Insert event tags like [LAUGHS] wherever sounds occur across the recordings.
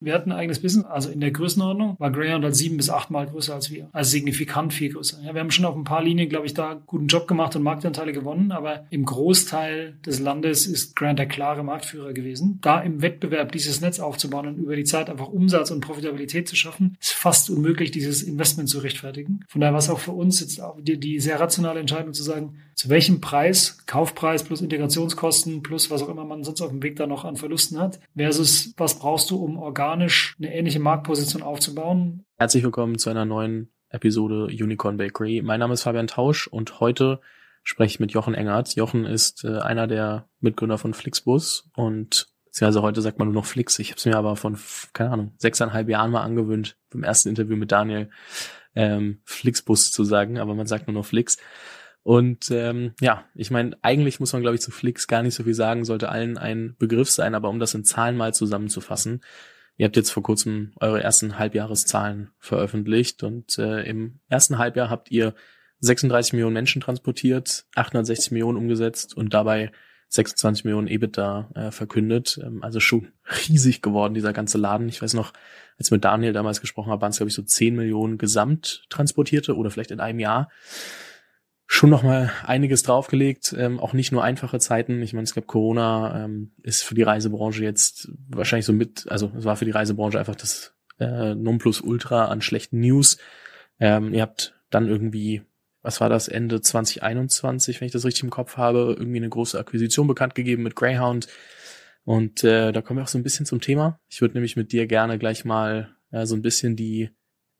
Wir hatten ein eigenes Business, also in der Größenordnung war Greyhound halt sieben bis achtmal größer als wir. Also signifikant viel größer. Ja, wir haben schon auf ein paar Linien, glaube ich, da guten Job gemacht und Marktanteile gewonnen, aber im Großteil des Landes ist Greyhound der klare Marktführer gewesen. Da im Wettbewerb dieses Netz aufzubauen und über die Zeit einfach Umsatz und Profitabilität zu schaffen, ist fast unmöglich, dieses Investment zu rechtfertigen. Von daher war es auch für uns jetzt auch die, die sehr rationale Entscheidung zu sagen, zu welchem Preis, Kaufpreis plus Integrationskosten plus was auch immer man sonst auf dem Weg da noch an Verlusten hat, versus was brauchst du, um organisch eine ähnliche Marktposition aufzubauen. Herzlich willkommen zu einer neuen Episode Unicorn Bakery. Mein Name ist Fabian Tausch und heute spreche ich mit Jochen Engert. Jochen ist äh, einer der Mitgründer von Flixbus und beziehungsweise heute sagt man nur noch Flix. Ich habe es mir aber von, keine Ahnung, sechseinhalb Jahren mal angewöhnt, beim ersten Interview mit Daniel ähm, Flixbus zu sagen, aber man sagt nur noch Flix. Und ähm, ja, ich meine, eigentlich muss man, glaube ich, zu Flix gar nicht so viel sagen, sollte allen ein Begriff sein, aber um das in Zahlen mal zusammenzufassen, ihr habt jetzt vor kurzem eure ersten Halbjahreszahlen veröffentlicht und äh, im ersten Halbjahr habt ihr 36 Millionen Menschen transportiert, 860 Millionen umgesetzt und dabei 26 Millionen EBITDA äh, verkündet. Ähm, also schon riesig geworden, dieser ganze Laden. Ich weiß noch, als ich mit Daniel damals gesprochen habe, waren es, glaube ich, so 10 Millionen gesamt transportierte oder vielleicht in einem Jahr schon noch mal einiges draufgelegt, ähm, auch nicht nur einfache Zeiten. Ich meine, es gab Corona, ähm, ist für die Reisebranche jetzt wahrscheinlich so mit, also es war für die Reisebranche einfach das äh, Nonplusultra an schlechten News. Ähm, ihr habt dann irgendwie, was war das, Ende 2021, wenn ich das richtig im Kopf habe, irgendwie eine große Akquisition bekannt gegeben mit Greyhound. Und äh, da kommen wir auch so ein bisschen zum Thema. Ich würde nämlich mit dir gerne gleich mal äh, so ein bisschen die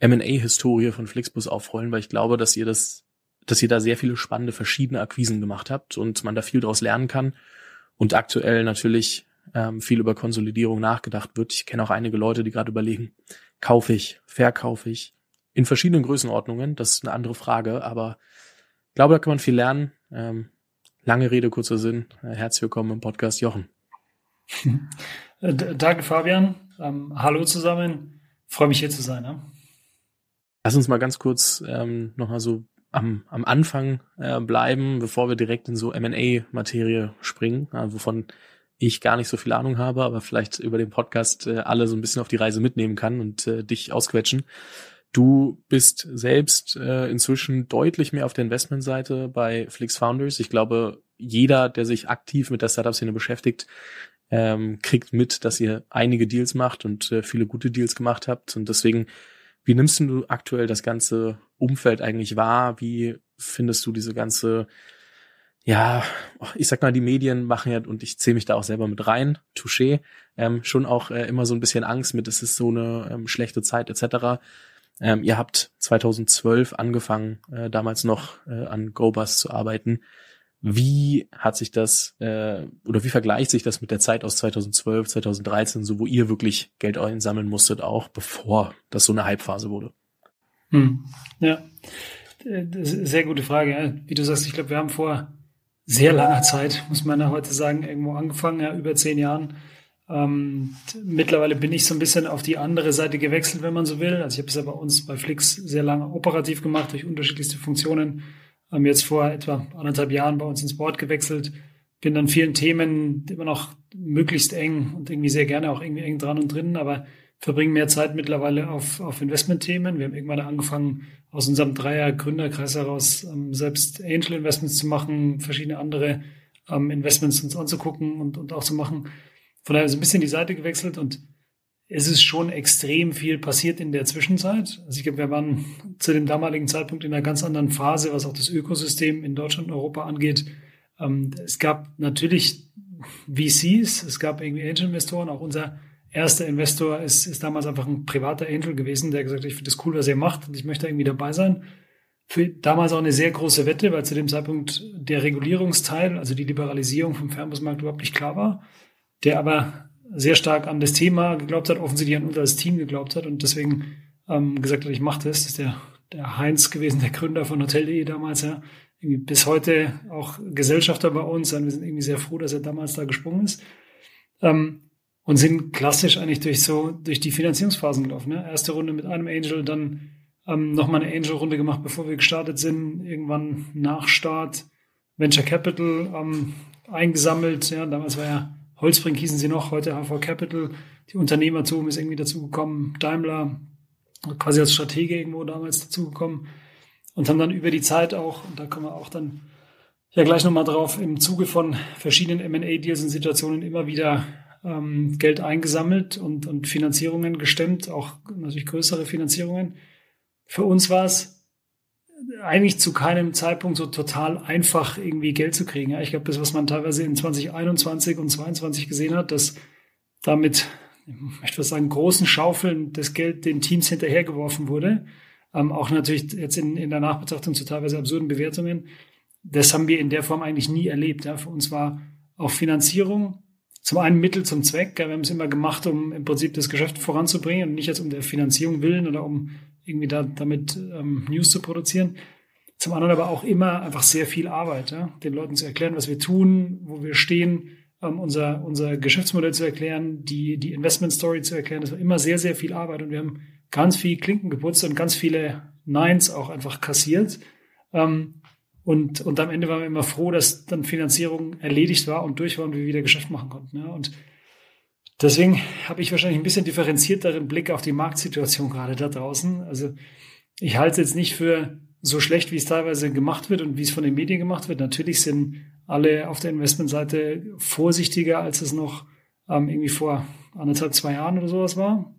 M&A-Historie von Flixbus aufrollen, weil ich glaube, dass ihr das dass ihr da sehr viele spannende verschiedene Akquisen gemacht habt und man da viel daraus lernen kann. Und aktuell natürlich ähm, viel über Konsolidierung nachgedacht wird. Ich kenne auch einige Leute, die gerade überlegen, kaufe ich, verkaufe ich. In verschiedenen Größenordnungen, das ist eine andere Frage, aber ich glaube, da kann man viel lernen. Ähm, lange Rede, kurzer Sinn. Äh, herzlich willkommen im Podcast Jochen. [LAUGHS] Danke, Fabian. Ähm, hallo zusammen. Freue mich hier zu sein. Ja? Lass uns mal ganz kurz ähm, nochmal so am, am Anfang äh, bleiben, bevor wir direkt in so M&A-Materie springen, äh, wovon ich gar nicht so viel Ahnung habe, aber vielleicht über den Podcast äh, alle so ein bisschen auf die Reise mitnehmen kann und äh, dich ausquetschen. Du bist selbst äh, inzwischen deutlich mehr auf der Investmentseite bei Flix Founders. Ich glaube, jeder, der sich aktiv mit der Startup-Szene beschäftigt, ähm, kriegt mit, dass ihr einige Deals macht und äh, viele gute Deals gemacht habt. Und deswegen wie nimmst du aktuell das ganze Umfeld eigentlich wahr? Wie findest du diese ganze, ja, ich sag mal, die Medien machen ja, und ich zähle mich da auch selber mit rein, Touché, ähm, schon auch äh, immer so ein bisschen Angst mit, es ist so eine ähm, schlechte Zeit etc. Ähm, ihr habt 2012 angefangen, äh, damals noch äh, an GoBus zu arbeiten. Wie hat sich das äh, oder wie vergleicht sich das mit der Zeit aus 2012, 2013, so wo ihr wirklich Geld einsammeln musstet, auch bevor das so eine Hypephase wurde? Hm. Ja, sehr gute Frage. Wie du sagst, ich glaube, wir haben vor sehr langer Zeit, muss man ja heute sagen, irgendwo angefangen, ja, über zehn Jahren. Ähm, mittlerweile bin ich so ein bisschen auf die andere Seite gewechselt, wenn man so will. Also ich habe es ja bei uns bei Flix sehr lange operativ gemacht durch unterschiedlichste Funktionen haben jetzt vor etwa anderthalb Jahren bei uns ins Board gewechselt, bin dann vielen Themen immer noch möglichst eng und irgendwie sehr gerne auch irgendwie eng dran und drin, aber verbringen mehr Zeit mittlerweile auf, auf Investmentthemen. Wir haben irgendwann angefangen, aus unserem Dreier-Gründerkreis heraus ähm, selbst Angel-Investments zu machen, verschiedene andere ähm, Investments uns anzugucken und, und auch zu machen. Von daher so ein bisschen die Seite gewechselt und es ist schon extrem viel passiert in der Zwischenzeit. Also ich glaube, wir waren zu dem damaligen Zeitpunkt in einer ganz anderen Phase, was auch das Ökosystem in Deutschland und Europa angeht. Ähm, es gab natürlich VCs, es gab irgendwie Angel-Investoren. Auch unser erster Investor ist, ist damals einfach ein privater Angel gewesen, der gesagt hat, ich finde das cool, was ihr macht und ich möchte irgendwie dabei sein. Für damals auch eine sehr große Wette, weil zu dem Zeitpunkt der Regulierungsteil, also die Liberalisierung vom Fernbusmarkt überhaupt nicht klar war, der aber sehr stark an das Thema geglaubt hat, offensichtlich an uns als Team geglaubt hat und deswegen ähm, gesagt hat, ich mache das. Das ist der, der Heinz gewesen, der Gründer von Hotel.de damals, ja. Irgendwie bis heute auch Gesellschafter bei uns. Und wir sind irgendwie sehr froh, dass er damals da gesprungen ist. Ähm, und sind klassisch eigentlich durch so, durch die Finanzierungsphasen gelaufen. Ne? Erste Runde mit einem Angel, dann ähm, nochmal eine Angel-Runde gemacht, bevor wir gestartet sind. Irgendwann nach Start Venture Capital ähm, eingesammelt. Ja, damals war ja Holzbrink hießen sie noch, heute HV Capital, die Unternehmertum ist irgendwie dazugekommen, Daimler quasi als Stratege irgendwo damals dazugekommen und haben dann über die Zeit auch, und da kommen wir auch dann ja gleich nochmal drauf, im Zuge von verschiedenen M&A-Deals und Situationen immer wieder ähm, Geld eingesammelt und, und Finanzierungen gestemmt, auch natürlich größere Finanzierungen. Für uns war es eigentlich zu keinem Zeitpunkt so total einfach, irgendwie Geld zu kriegen. Ja, ich glaube, das, was man teilweise in 2021 und 2022 gesehen hat, dass damit, ich möchte was sagen, großen Schaufeln das Geld den Teams hinterhergeworfen wurde. Ähm, auch natürlich jetzt in, in der Nachbetrachtung zu teilweise absurden Bewertungen. Das haben wir in der Form eigentlich nie erlebt. Ja. Für uns war auch Finanzierung zum einen Mittel zum Zweck. Wir haben es immer gemacht, um im Prinzip das Geschäft voranzubringen und nicht jetzt um der Finanzierung willen oder um irgendwie da, damit ähm, News zu produzieren. Zum anderen aber auch immer einfach sehr viel Arbeit, ja? den Leuten zu erklären, was wir tun, wo wir stehen, ähm, unser, unser Geschäftsmodell zu erklären, die, die Investment Story zu erklären. Das war immer sehr, sehr viel Arbeit und wir haben ganz viel Klinken geputzt und ganz viele Nines auch einfach kassiert. Ähm, und, und am Ende waren wir immer froh, dass dann Finanzierung erledigt war und durch war und wir wieder Geschäft machen konnten. Ja? Und Deswegen habe ich wahrscheinlich ein bisschen differenzierteren Blick auf die Marktsituation gerade da draußen. Also ich halte es jetzt nicht für so schlecht, wie es teilweise gemacht wird und wie es von den Medien gemacht wird. Natürlich sind alle auf der Investmentseite vorsichtiger, als es noch ähm, irgendwie vor anderthalb, zwei Jahren oder sowas war.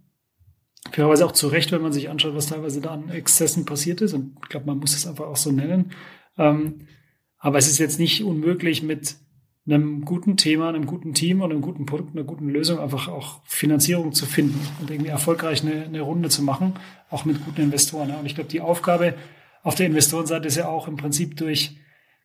Fairerweise auch zu Recht, wenn man sich anschaut, was teilweise da an Exzessen passiert ist. Und ich glaube, man muss es einfach auch so nennen. Ähm, aber es ist jetzt nicht unmöglich, mit einem guten Thema, einem guten Team und einem guten Produkt, einer guten Lösung einfach auch Finanzierung zu finden und irgendwie erfolgreich eine, eine Runde zu machen, auch mit guten Investoren. Und ich glaube, die Aufgabe auf der Investorenseite ist ja auch im Prinzip durch,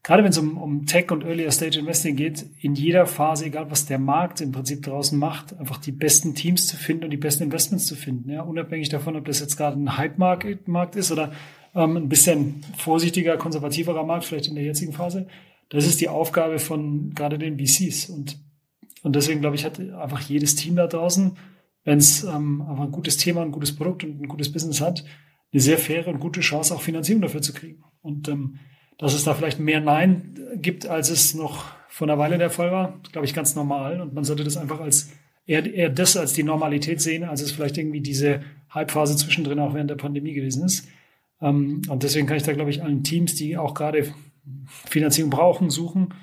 gerade wenn es um, um Tech und Earlier Stage Investing geht, in jeder Phase, egal was der Markt im Prinzip draußen macht, einfach die besten Teams zu finden und die besten Investments zu finden. Ja, unabhängig davon, ob das jetzt gerade ein Hype-Markt ist oder ähm, ein bisschen vorsichtiger, konservativerer Markt, vielleicht in der jetzigen Phase. Das ist die Aufgabe von gerade den VCs. Und, und deswegen glaube ich, hat einfach jedes Team da draußen, wenn es ähm, einfach ein gutes Thema, ein gutes Produkt und ein gutes Business hat, eine sehr faire und gute Chance, auch Finanzierung dafür zu kriegen. Und ähm, dass es da vielleicht mehr Nein gibt, als es noch vor einer Weile der Fall war, glaube ich, ganz normal. Und man sollte das einfach als eher, eher das als die Normalität sehen, als es vielleicht irgendwie diese Halbphase zwischendrin auch während der Pandemie gewesen ist. Ähm, und deswegen kann ich da, glaube ich, allen Teams, die auch gerade Finanzierung brauchen, suchen,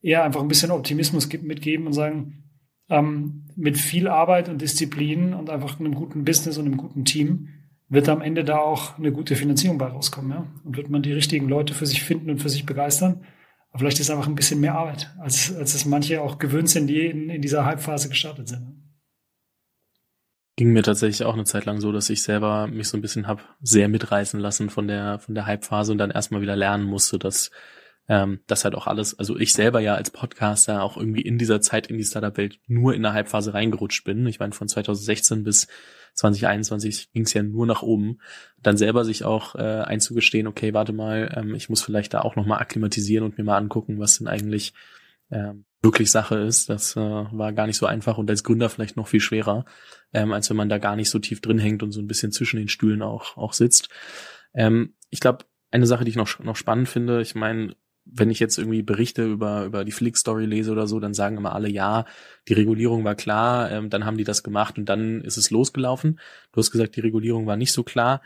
eher einfach ein bisschen Optimismus mitgeben und sagen, ähm, mit viel Arbeit und Disziplin und einfach einem guten Business und einem guten Team wird am Ende da auch eine gute Finanzierung bei rauskommen. Ja? Und wird man die richtigen Leute für sich finden und für sich begeistern. Aber vielleicht ist einfach ein bisschen mehr Arbeit, als, als es manche auch gewöhnt sind, die in, in dieser Halbphase gestartet sind. Ging mir tatsächlich auch eine Zeit lang so, dass ich selber mich so ein bisschen hab sehr mitreißen lassen von der von der Hype-Phase und dann erstmal wieder lernen musste, dass ähm, das halt auch alles, also ich selber ja als Podcaster auch irgendwie in dieser Zeit in die Startup-Welt nur in der Hype-Phase reingerutscht bin. Ich meine, von 2016 bis 2021 ging es ja nur nach oben. Dann selber sich auch äh, einzugestehen, okay, warte mal, ähm, ich muss vielleicht da auch nochmal akklimatisieren und mir mal angucken, was denn eigentlich ähm, wirklich Sache ist. Das äh, war gar nicht so einfach und als Gründer vielleicht noch viel schwerer, ähm, als wenn man da gar nicht so tief drin hängt und so ein bisschen zwischen den Stühlen auch, auch sitzt. Ähm, ich glaube, eine Sache, die ich noch, noch spannend finde, ich meine, wenn ich jetzt irgendwie Berichte über, über die Flick-Story lese oder so, dann sagen immer alle, ja, die Regulierung war klar, ähm, dann haben die das gemacht und dann ist es losgelaufen. Du hast gesagt, die Regulierung war nicht so klar.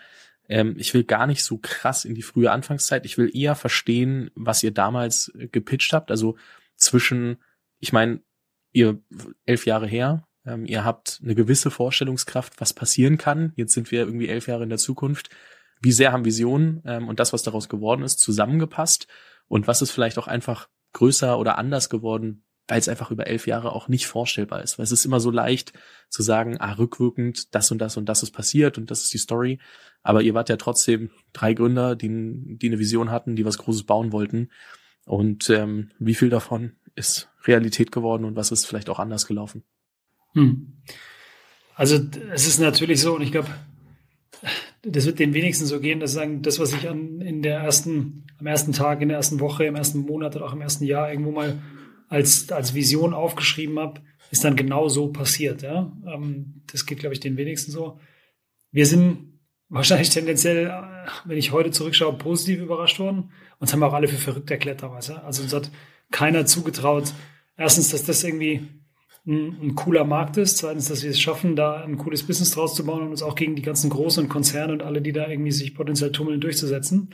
Ähm, ich will gar nicht so krass in die frühe Anfangszeit. Ich will eher verstehen, was ihr damals gepitcht habt. Also zwischen, ich meine, ihr elf Jahre her, ähm, ihr habt eine gewisse Vorstellungskraft, was passieren kann. Jetzt sind wir irgendwie elf Jahre in der Zukunft. Wie sehr haben Visionen ähm, und das, was daraus geworden ist, zusammengepasst? Und was ist vielleicht auch einfach größer oder anders geworden, weil es einfach über elf Jahre auch nicht vorstellbar ist. Weil es ist immer so leicht zu sagen, ah, rückwirkend, das und das und das ist passiert und das ist die Story. Aber ihr wart ja trotzdem drei Gründer, die, die eine Vision hatten, die was Großes bauen wollten. Und ähm, wie viel davon ist Realität geworden und was ist vielleicht auch anders gelaufen? Hm. Also es ist natürlich so, und ich glaube, das wird den wenigsten so gehen, dass sagen, das, was ich an, in der ersten, am ersten Tag, in der ersten Woche, im ersten Monat oder auch im ersten Jahr irgendwo mal als, als Vision aufgeschrieben habe, ist dann genau so passiert. Ja? Ähm, das geht, glaube ich, den wenigsten so. Wir sind wahrscheinlich tendenziell, wenn ich heute zurückschaue, positiv überrascht worden. Uns haben wir auch alle für verrückt erklärt damals. Ja? Also uns hat keiner zugetraut, erstens, dass das irgendwie ein, ein, cooler Markt ist. Zweitens, dass wir es schaffen, da ein cooles Business draus zu bauen und uns auch gegen die ganzen großen Konzerne und alle, die da irgendwie sich potenziell tummeln, durchzusetzen.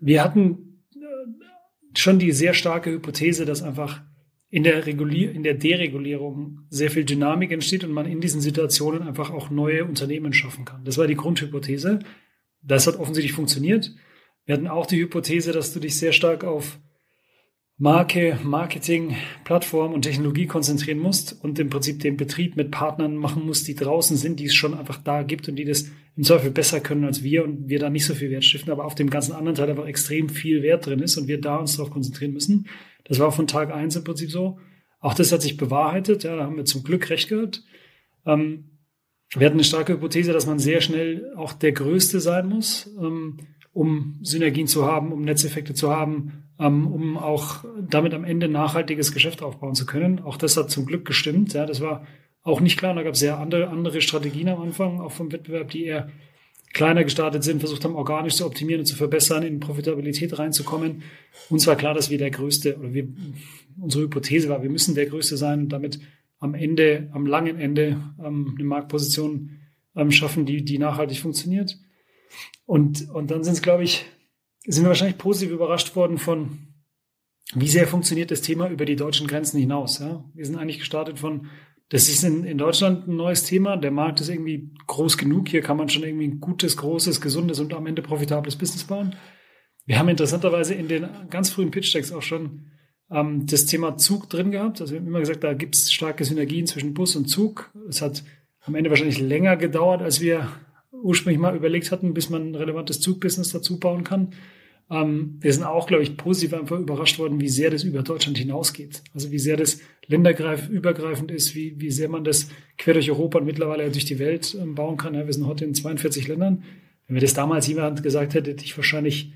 Wir hatten äh, schon die sehr starke Hypothese, dass einfach in der, Regulier in der Deregulierung sehr viel Dynamik entsteht und man in diesen Situationen einfach auch neue Unternehmen schaffen kann. Das war die Grundhypothese. Das hat offensichtlich funktioniert. Wir hatten auch die Hypothese, dass du dich sehr stark auf Marke, Marketing, Plattform und Technologie konzentrieren musst und im Prinzip den Betrieb mit Partnern machen musst, die draußen sind, die es schon einfach da gibt und die das im Zweifel besser können als wir und wir da nicht so viel Wert stiften, aber auf dem ganzen anderen Teil einfach extrem viel Wert drin ist und wir da uns darauf konzentrieren müssen. Das war von Tag eins im Prinzip so. Auch das hat sich bewahrheitet, ja, da haben wir zum Glück recht gehabt. Ähm, wir hatten eine starke Hypothese, dass man sehr schnell auch der Größte sein muss, ähm, um Synergien zu haben, um Netzeffekte zu haben, um auch damit am Ende nachhaltiges Geschäft aufbauen zu können. Auch das hat zum Glück gestimmt. Ja, das war auch nicht klar. Da gab es sehr andere, andere Strategien am Anfang, auch vom Wettbewerb, die eher kleiner gestartet sind, versucht haben, organisch zu optimieren und zu verbessern, in Profitabilität reinzukommen. Uns war klar, dass wir der Größte, oder wir, unsere Hypothese war, wir müssen der Größte sein und damit am Ende, am langen Ende ähm, eine Marktposition ähm, schaffen, die, die nachhaltig funktioniert. Und, und dann sind es, glaube ich, sind wir wahrscheinlich positiv überrascht worden von, wie sehr funktioniert das Thema über die deutschen Grenzen hinaus. Ja? Wir sind eigentlich gestartet von, das ist in, in Deutschland ein neues Thema. Der Markt ist irgendwie groß genug. Hier kann man schon irgendwie ein gutes, großes, gesundes und am Ende profitables Business bauen. Wir haben interessanterweise in den ganz frühen Pitch-Decks auch schon ähm, das Thema Zug drin gehabt. Also wir haben immer gesagt, da gibt es starke Synergien zwischen Bus und Zug. Es hat am Ende wahrscheinlich länger gedauert, als wir ursprünglich mal überlegt hatten, bis man ein relevantes Zugbusiness dazu bauen kann. Ähm, wir sind auch, glaube ich, positiv einfach überrascht worden, wie sehr das über Deutschland hinausgeht. Also wie sehr das länderübergreifend ist, wie, wie sehr man das quer durch Europa und mittlerweile durch die Welt ähm, bauen kann. Ja, wir sind heute in 42 Ländern. Wenn mir das damals jemand gesagt hätte, hätte ich wahrscheinlich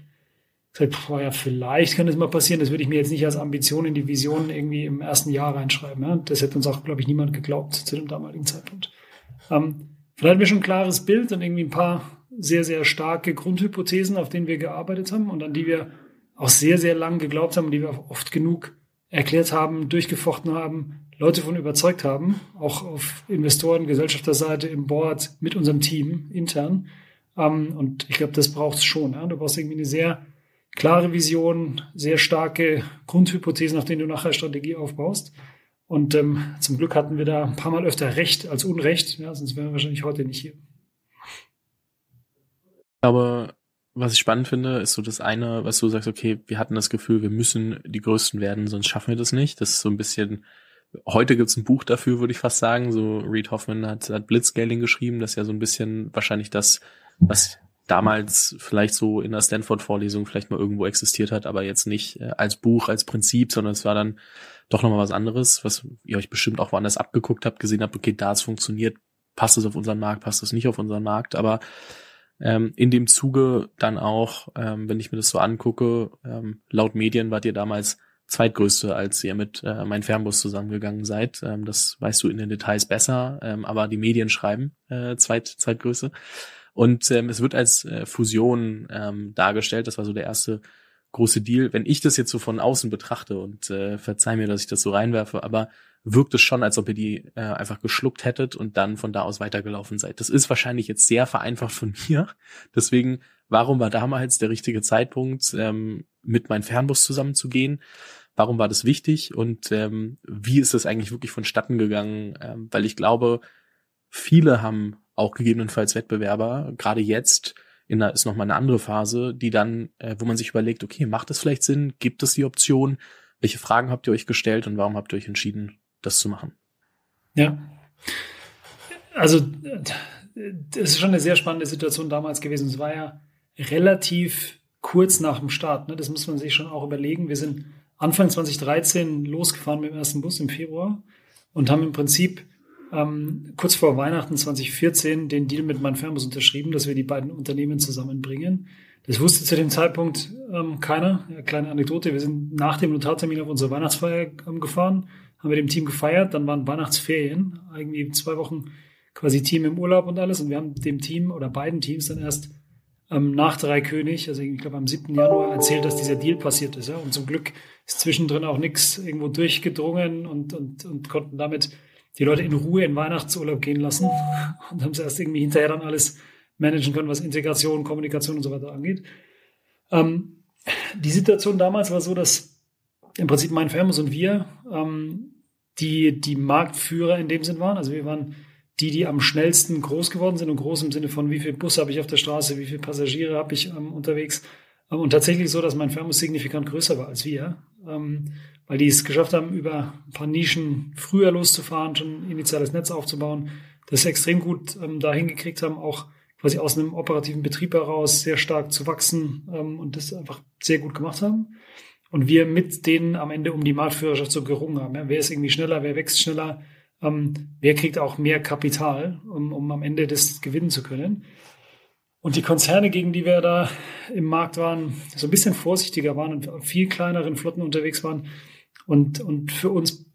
gesagt, boah, ja, vielleicht kann das mal passieren. Das würde ich mir jetzt nicht als Ambition in die Vision irgendwie im ersten Jahr reinschreiben. Ja. Das hätte uns auch, glaube ich, niemand geglaubt zu dem damaligen Zeitpunkt. Ähm, Vielleicht hatten wir schon ein klares Bild und irgendwie ein paar sehr, sehr starke Grundhypothesen, auf denen wir gearbeitet haben und an die wir auch sehr, sehr lang geglaubt haben und die wir auch oft genug erklärt haben, durchgefochten haben, Leute von überzeugt haben, auch auf Investoren, Gesellschafterseite, im Board, mit unserem Team intern. Ähm, und ich glaube, das braucht es schon. Du brauchst irgendwie eine sehr klare Vision, sehr starke Grundhypothesen, auf denen du nachher Strategie aufbaust. Und ähm, zum Glück hatten wir da ein paar Mal öfter Recht als Unrecht, sonst wären wir wahrscheinlich heute nicht hier. Aber was ich spannend finde, ist so das eine, was du sagst, okay, wir hatten das Gefühl, wir müssen die Größten werden, sonst schaffen wir das nicht. Das ist so ein bisschen, heute gibt's ein Buch dafür, würde ich fast sagen. So Reed Hoffman hat, hat Blitzscaling geschrieben, das ist ja so ein bisschen wahrscheinlich das, was damals vielleicht so in der Stanford-Vorlesung vielleicht mal irgendwo existiert hat, aber jetzt nicht äh, als Buch, als Prinzip, sondern es war dann doch nochmal was anderes, was ihr euch bestimmt auch woanders abgeguckt habt, gesehen habt, okay, da es funktioniert, passt es auf unseren Markt, passt es nicht auf unseren Markt, aber ähm, in dem Zuge dann auch, ähm, wenn ich mir das so angucke, ähm, laut Medien wart ihr damals zweitgrößte, als ihr mit äh, mein Fernbus zusammengegangen seid. Ähm, das weißt du in den Details besser, ähm, aber die Medien schreiben äh, zweit, zweitgrößte. Und ähm, es wird als äh, Fusion ähm, dargestellt. Das war so der erste große Deal. Wenn ich das jetzt so von außen betrachte und äh, verzeih mir, dass ich das so reinwerfe, aber wirkt es schon, als ob ihr die äh, einfach geschluckt hättet und dann von da aus weitergelaufen seid. Das ist wahrscheinlich jetzt sehr vereinfacht von [LAUGHS] mir. Deswegen, warum war damals der richtige Zeitpunkt, ähm, mit meinem Fernbus zusammenzugehen? Warum war das wichtig und ähm, wie ist das eigentlich wirklich vonstatten gegangen? Ähm, weil ich glaube, viele haben auch gegebenenfalls Wettbewerber, gerade jetzt, in der, ist nochmal eine andere Phase, die dann, äh, wo man sich überlegt, okay, macht es vielleicht Sinn? Gibt es die Option? Welche Fragen habt ihr euch gestellt und warum habt ihr euch entschieden, das zu machen? Ja. Also, das ist schon eine sehr spannende Situation damals gewesen. Es war ja relativ kurz nach dem Start. Ne? Das muss man sich schon auch überlegen. Wir sind Anfang 2013 losgefahren mit dem ersten Bus im Februar und haben im Prinzip ähm, kurz vor Weihnachten 2014 den Deal mit Manfirmus unterschrieben, dass wir die beiden Unternehmen zusammenbringen. Das wusste zu dem Zeitpunkt ähm, keiner. Ja, kleine Anekdote, wir sind nach dem Notartermin auf unsere Weihnachtsfeier ähm, gefahren, haben mit dem Team gefeiert, dann waren Weihnachtsferien, irgendwie zwei Wochen quasi Team im Urlaub und alles und wir haben dem Team oder beiden Teams dann erst ähm, nach Dreikönig, also ich glaube am 7. Januar, erzählt, dass dieser Deal passiert ist. Ja? Und zum Glück ist zwischendrin auch nichts irgendwo durchgedrungen und, und, und konnten damit die Leute in Ruhe in Weihnachtsurlaub gehen lassen und haben es erst irgendwie hinterher dann alles managen können, was Integration, Kommunikation und so weiter angeht. Ähm, die Situation damals war so, dass im Prinzip mein Firmus und wir ähm, die, die Marktführer in dem Sinn waren. Also wir waren die, die am schnellsten groß geworden sind und groß im Sinne von, wie viel Bus habe ich auf der Straße, wie viele Passagiere habe ich ähm, unterwegs. Ähm, und tatsächlich so, dass mein Firmus signifikant größer war als wir, ähm, weil die es geschafft haben, über ein paar Nischen früher loszufahren, schon initiales Netz aufzubauen, das extrem gut ähm, dahin gekriegt haben, auch quasi aus einem operativen Betrieb heraus sehr stark zu wachsen ähm, und das einfach sehr gut gemacht haben. Und wir mit denen am Ende um die Marktführerschaft so gerungen haben. Ja, wer ist irgendwie schneller, wer wächst schneller, ähm, wer kriegt auch mehr Kapital, um, um am Ende das gewinnen zu können. Und die Konzerne, gegen die wir da im Markt waren, so ein bisschen vorsichtiger waren und viel kleineren Flotten unterwegs waren. Und, und für uns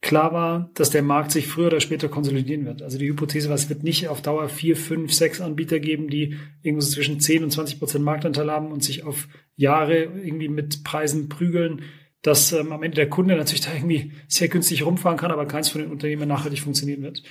klar war, dass der Markt sich früher oder später konsolidieren wird. Also die Hypothese war, es wird nicht auf Dauer vier, fünf, sechs Anbieter geben, die irgendwo zwischen 10 und 20 Prozent Marktanteil haben und sich auf Jahre irgendwie mit Preisen prügeln, dass ähm, am Ende der Kunde natürlich [LAUGHS] da irgendwie sehr günstig rumfahren kann, aber keins von den Unternehmen nachhaltig funktionieren wird.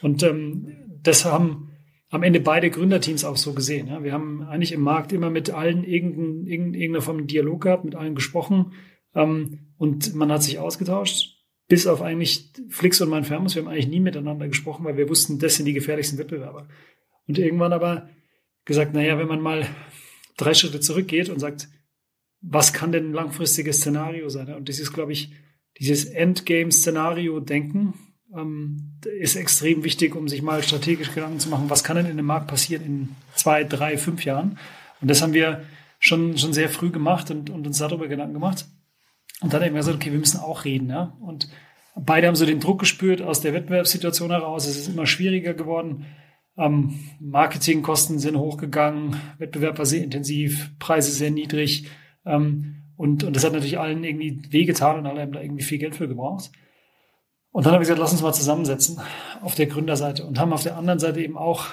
Und ähm, das haben am Ende beide Gründerteams auch so gesehen. Ja. Wir haben eigentlich im Markt immer mit allen irgendein, irgendeiner Form Dialog gehabt, mit allen gesprochen ähm, und man hat sich ausgetauscht bis auf eigentlich Flix und mein Firmus, wir haben eigentlich nie miteinander gesprochen, weil wir wussten, das sind die gefährlichsten Wettbewerber. Und irgendwann aber gesagt, naja, wenn man mal drei Schritte zurückgeht und sagt, was kann denn ein langfristiges Szenario sein? Und das ist, glaube ich, dieses Endgame-Szenario-Denken ähm, ist extrem wichtig, um sich mal strategisch Gedanken zu machen, was kann denn in dem Markt passieren in zwei, drei, fünf Jahren? Und das haben wir schon, schon sehr früh gemacht und, und uns darüber Gedanken gemacht. Und dann wir gesagt, okay, wir müssen auch reden. Ja? Und beide haben so den Druck gespürt aus der Wettbewerbssituation heraus. Es ist immer schwieriger geworden. Ähm, Marketingkosten sind hochgegangen, Wettbewerb war sehr intensiv, Preise sehr niedrig. Ähm, und, und das hat natürlich allen irgendwie wehgetan und alle haben da irgendwie viel Geld für gebraucht. Und dann haben wir gesagt, lass uns mal zusammensetzen auf der Gründerseite und haben auf der anderen Seite eben auch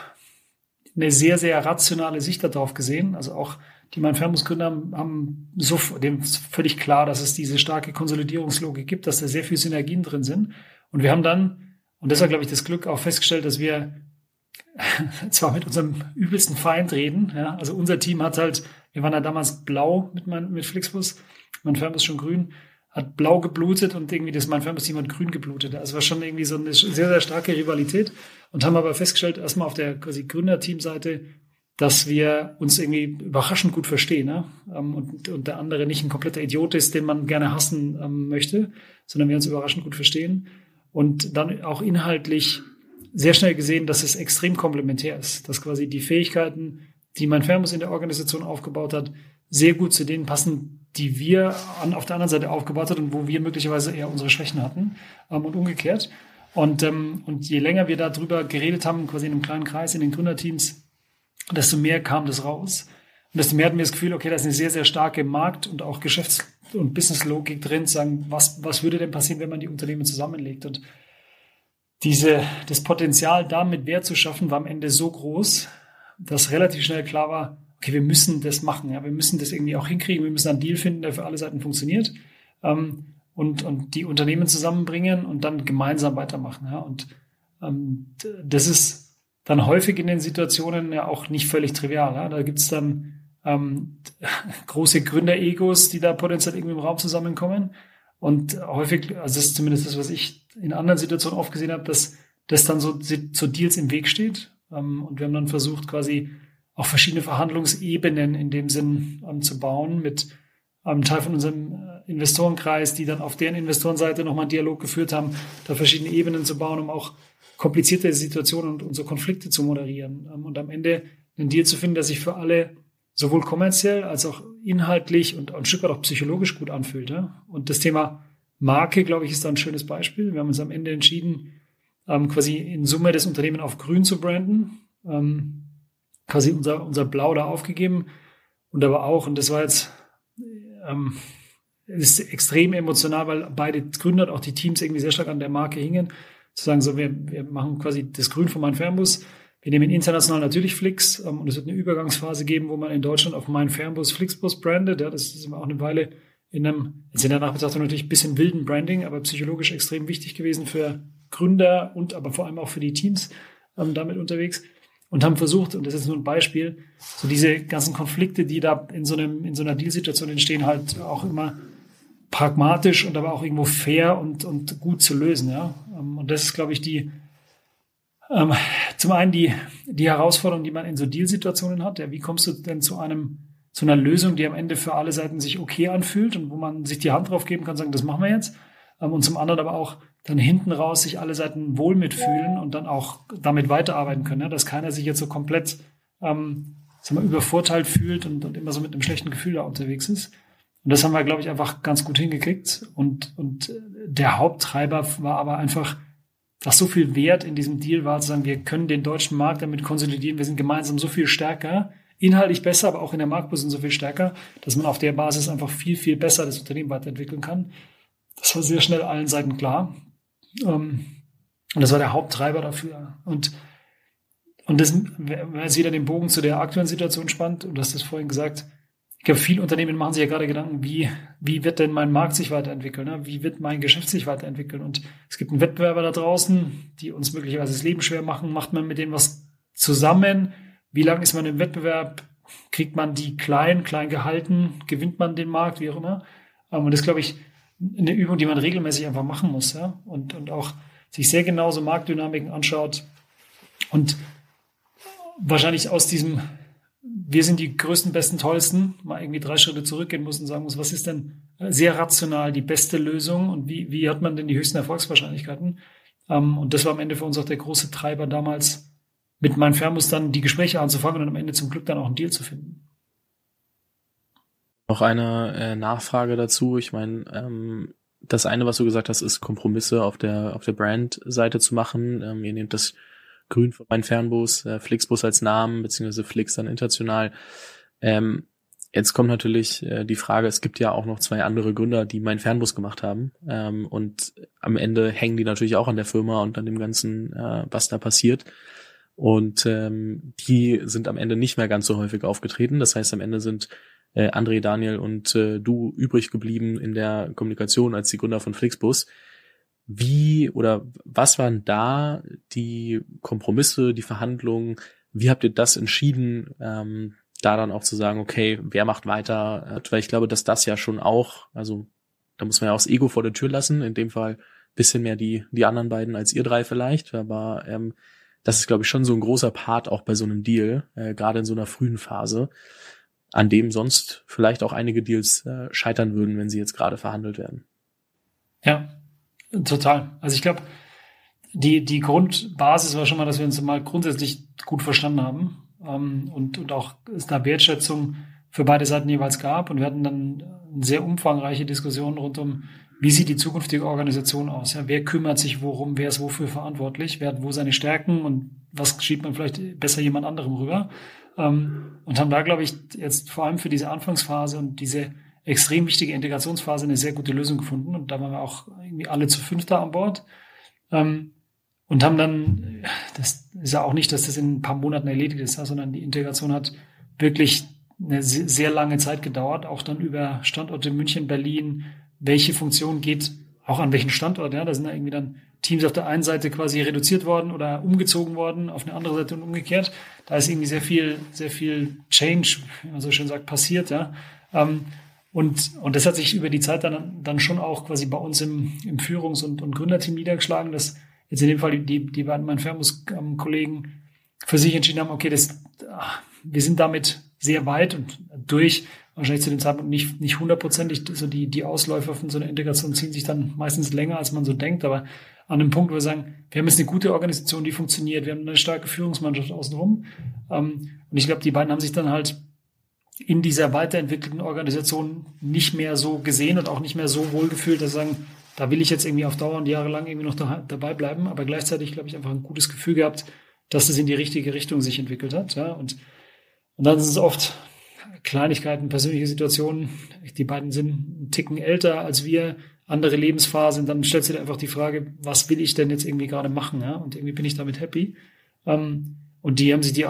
eine sehr, sehr rationale Sicht darauf gesehen. Also auch die mein Firmusgründer haben, haben so dem völlig klar, dass es diese starke Konsolidierungslogik gibt, dass da sehr viel Synergien drin sind. Und wir haben dann, und das war, glaube ich, das Glück, auch festgestellt, dass wir [LAUGHS] zwar mit unserem übelsten Feind reden. Ja, also unser Team hat halt, wir waren ja damals blau mit, mein, mit Flixbus, mein Firmus schon grün, hat blau geblutet und irgendwie das mein Firmus Team hat grün geblutet. Also war schon irgendwie so eine sehr, sehr starke Rivalität und haben aber festgestellt, erstmal auf der quasi Gründerteamseite, dass wir uns irgendwie überraschend gut verstehen ne? Ähm, und, und der andere nicht ein kompletter Idiot ist, den man gerne hassen ähm, möchte, sondern wir uns überraschend gut verstehen und dann auch inhaltlich sehr schnell gesehen, dass es extrem komplementär ist, dass quasi die Fähigkeiten, die mein Firmus in der Organisation aufgebaut hat, sehr gut zu denen passen, die wir an, auf der anderen Seite aufgebaut hat und wo wir möglicherweise eher unsere Schwächen hatten ähm, und umgekehrt. Und, ähm, und je länger wir darüber geredet haben, quasi in einem kleinen Kreis, in den Gründerteams, desto mehr kam das raus. Und desto mehr hatten wir das Gefühl, okay, da ist eine sehr, sehr starke Markt- und auch Geschäfts- und Businesslogik drin, zu sagen, was, was würde denn passieren, wenn man die Unternehmen zusammenlegt? Und diese, das Potenzial, damit Wert zu schaffen, war am Ende so groß, dass relativ schnell klar war, okay, wir müssen das machen, ja, wir müssen das irgendwie auch hinkriegen, wir müssen einen Deal finden, der für alle Seiten funktioniert ähm, und, und die Unternehmen zusammenbringen und dann gemeinsam weitermachen. Ja. Und ähm, das ist dann häufig in den Situationen ja auch nicht völlig trivial. Ja? Da gibt's dann ähm, [LAUGHS] große Gründeregos, die da potenziell irgendwie im Raum zusammenkommen. Und häufig, also das ist zumindest das, was ich in anderen Situationen oft gesehen habe, dass das dann so zu Deals im Weg steht. Ähm, und wir haben dann versucht, quasi auch verschiedene Verhandlungsebenen in dem Sinn ähm, zu bauen mit einem Teil von unserem Investorenkreis, die dann auf deren Investorenseite nochmal einen Dialog geführt haben, da verschiedene Ebenen zu bauen, um auch komplizierte Situationen und unsere Konflikte zu moderieren ähm, und am Ende einen Deal zu finden, der sich für alle sowohl kommerziell als auch inhaltlich und ein Stück weit auch psychologisch gut anfühlt. Und das Thema Marke, glaube ich, ist da ein schönes Beispiel. Wir haben uns am Ende entschieden, ähm, quasi in Summe das Unternehmen auf grün zu branden, ähm, quasi unser, unser Blau da aufgegeben und aber auch, und das war jetzt ähm, ist extrem emotional, weil beide Gründer und auch die Teams irgendwie sehr stark an der Marke hingen zu sagen, so, wir, wir machen quasi das Grün von meinem Fernbus. Wir nehmen international natürlich Flix ähm, und es wird eine Übergangsphase geben, wo man in Deutschland auf meinen Fernbus Flixbus brandet. Ja, das ist auch eine Weile in einem, jetzt in der Nachbetrachtung natürlich ein bisschen wilden Branding, aber psychologisch extrem wichtig gewesen für, Gründer und aber vor allem auch für die Teams ähm, damit unterwegs und haben versucht, und das ist nur ein Beispiel, so diese ganzen Konflikte, die da in so einem, in so einer Deal-Situation entstehen, halt auch immer pragmatisch und aber auch irgendwo fair und, und gut zu lösen, ja. Ähm, und das ist, glaube ich, die, ähm, zum einen die, die Herausforderung, die man in so Deal-Situationen hat. Ja, wie kommst du denn zu einem, zu einer Lösung, die am Ende für alle Seiten sich okay anfühlt und wo man sich die Hand drauf geben kann, sagen, das machen wir jetzt. Ähm, und zum anderen aber auch dann hinten raus sich alle Seiten wohl mitfühlen und dann auch damit weiterarbeiten können, ja, dass keiner sich jetzt so komplett ähm, sagen wir, übervorteilt fühlt und, und immer so mit einem schlechten Gefühl da unterwegs ist. Und das haben wir, glaube ich, einfach ganz gut hingekriegt. Und, und der Haupttreiber war aber einfach, dass so viel Wert in diesem Deal war, zu sagen, wir können den deutschen Markt damit konsolidieren, wir sind gemeinsam so viel stärker, inhaltlich besser, aber auch in der Marktposition so viel stärker, dass man auf der Basis einfach viel, viel besser das Unternehmen weiterentwickeln kann. Das war sehr schnell allen Seiten klar. Ähm, und das war der Haupttreiber dafür. Und, und das, wenn jetzt wieder den Bogen zu der aktuellen Situation spannt, und du hast das vorhin gesagt, ich glaube, viele Unternehmen machen sich ja gerade Gedanken, wie, wie wird denn mein Markt sich weiterentwickeln? Ne? Wie wird mein Geschäft sich weiterentwickeln? Und es gibt einen Wettbewerber da draußen, die uns möglicherweise das Leben schwer machen. Macht man mit denen was zusammen? Wie lange ist man im Wettbewerb? Kriegt man die klein, klein gehalten? Gewinnt man den Markt? Wie auch immer. Ähm, und das, glaube ich, eine Übung, die man regelmäßig einfach machen muss. Ja? Und, und auch sich sehr genau so Marktdynamiken anschaut und wahrscheinlich aus diesem wir sind die größten, besten, tollsten, mal irgendwie drei Schritte zurückgehen muss und sagen muss, was ist denn sehr rational die beste Lösung und wie, wie hat man denn die höchsten Erfolgswahrscheinlichkeiten? Ähm, und das war am Ende für uns auch der große Treiber damals, mit meinem Fernbus dann die Gespräche anzufangen und am Ende zum Glück dann auch einen Deal zu finden. Noch eine äh, Nachfrage dazu. Ich meine, ähm, das eine, was du gesagt hast, ist Kompromisse auf der auf der Brand-Seite zu machen. Ähm, ihr nehmt das Grün von meinem Fernbus, äh, Flixbus als Namen, beziehungsweise Flix dann international. Ähm, jetzt kommt natürlich äh, die Frage, es gibt ja auch noch zwei andere Gründer, die meinen Fernbus gemacht haben. Ähm, und am Ende hängen die natürlich auch an der Firma und an dem Ganzen, äh, was da passiert. Und ähm, die sind am Ende nicht mehr ganz so häufig aufgetreten. Das heißt, am Ende sind äh, André, Daniel und äh, du übrig geblieben in der Kommunikation als die Gründer von Flixbus. Wie oder was waren da die Kompromisse, die Verhandlungen? Wie habt ihr das entschieden, ähm, da dann auch zu sagen, okay, wer macht weiter? Weil ich glaube, dass das ja schon auch, also da muss man ja auch das Ego vor der Tür lassen. In dem Fall bisschen mehr die die anderen beiden als ihr drei vielleicht, aber ähm, das ist glaube ich schon so ein großer Part auch bei so einem Deal, äh, gerade in so einer frühen Phase, an dem sonst vielleicht auch einige Deals äh, scheitern würden, wenn sie jetzt gerade verhandelt werden. Ja, Total. Also ich glaube, die, die Grundbasis war schon mal, dass wir uns mal grundsätzlich gut verstanden haben ähm, und, und auch es da Wertschätzung für beide Seiten jeweils gab. Und wir hatten dann eine sehr umfangreiche Diskussion rund um, wie sieht die zukünftige Organisation aus? Ja, wer kümmert sich worum? Wer ist wofür verantwortlich? Wer hat wo seine Stärken und was schiebt man vielleicht besser jemand anderem rüber? Ähm, und haben da, glaube ich, jetzt vor allem für diese Anfangsphase und diese extrem wichtige Integrationsphase eine sehr gute Lösung gefunden. Und da waren wir auch irgendwie alle zu fünfter an Bord. Ähm, und haben dann, das ist ja auch nicht, dass das in ein paar Monaten erledigt ist, sondern die Integration hat wirklich eine sehr lange Zeit gedauert, auch dann über Standorte München, Berlin, welche Funktion geht auch an welchen Standort. Ja, da sind da irgendwie dann Teams auf der einen Seite quasi reduziert worden oder umgezogen worden, auf eine andere Seite und umgekehrt. Da ist irgendwie sehr viel, sehr viel Change, wie man so schön sagt, passiert. Ja. Ähm, und, und das hat sich über die Zeit dann, dann schon auch quasi bei uns im, im Führungs- und, und Gründerteam niedergeschlagen, dass jetzt in dem Fall die, die beiden meinen Firmus-Kollegen für sich entschieden haben, okay, das, wir sind damit sehr weit und durch, wahrscheinlich zu dem Zeitpunkt nicht, nicht hundertprozentig, so die, die Ausläufer von so einer Integration ziehen sich dann meistens länger, als man so denkt, aber an dem Punkt, wo wir sagen, wir haben jetzt eine gute Organisation, die funktioniert, wir haben eine starke Führungsmannschaft außenrum. Ähm, und ich glaube, die beiden haben sich dann halt in dieser weiterentwickelten Organisation nicht mehr so gesehen und auch nicht mehr so wohlgefühlt, dass sie sagen, da will ich jetzt irgendwie auf Dauer und jahrelang irgendwie noch da, dabei bleiben, aber gleichzeitig, glaube ich, einfach ein gutes Gefühl gehabt, dass es in die richtige Richtung sich entwickelt hat. Ja? Und, und dann sind es oft Kleinigkeiten, persönliche Situationen. Die beiden sind einen Ticken älter als wir, andere Lebensphasen. Dann stellt sich einfach die Frage, was will ich denn jetzt irgendwie gerade machen? Ja? Und irgendwie bin ich damit happy. Ähm, und die haben sich die,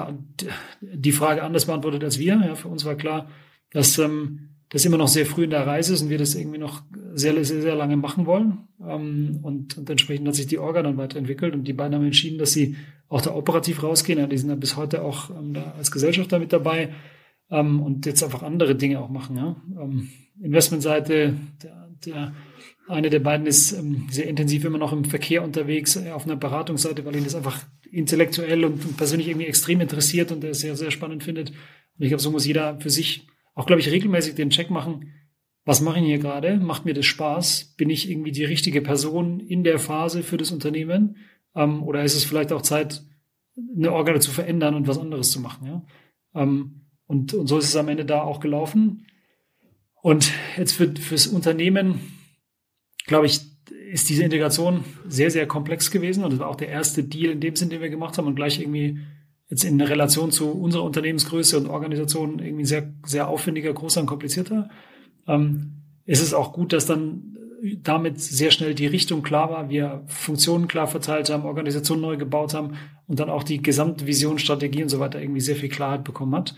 die Frage anders beantwortet als wir. Ja, für uns war klar, dass, ähm, das immer noch sehr früh in der Reise ist und wir das irgendwie noch sehr, sehr, sehr lange machen wollen. Ähm, und, und entsprechend hat sich die Orga dann weiterentwickelt und die beiden haben entschieden, dass sie auch da operativ rausgehen. Ja, die sind ja bis heute auch ähm, da als Gesellschafter mit dabei ähm, und jetzt einfach andere Dinge auch machen. Ja? Ähm, Investmentseite, der, der eine der beiden ist ähm, sehr intensiv immer noch im Verkehr unterwegs, äh, auf einer Beratungsseite, weil ihn das einfach intellektuell und, persönlich irgendwie extrem interessiert und er es sehr, sehr spannend findet. Und ich glaube, so muss jeder für sich auch, glaube ich, regelmäßig den Check machen, was mache ich hier gerade? Macht mir das Spaß? Bin ich irgendwie die richtige Person in der Phase für das Unternehmen? Ähm, oder ist es vielleicht auch Zeit, eine Organe zu verändern und was anderes zu machen? Ja? Ähm, und, und so ist es am Ende da auch gelaufen. Und jetzt für, fürs Unternehmen, glaube ich, ist diese Integration sehr, sehr komplex gewesen. Und das war auch der erste Deal in dem Sinn, den wir gemacht haben und gleich irgendwie jetzt in Relation zu unserer Unternehmensgröße und Organisation irgendwie sehr, sehr aufwendiger, großer und komplizierter. Ähm, ist es auch gut, dass dann damit sehr schnell die Richtung klar war, wir Funktionen klar verteilt haben, Organisationen neu gebaut haben und dann auch die gesamte Vision, Strategie und so weiter irgendwie sehr viel Klarheit bekommen hat.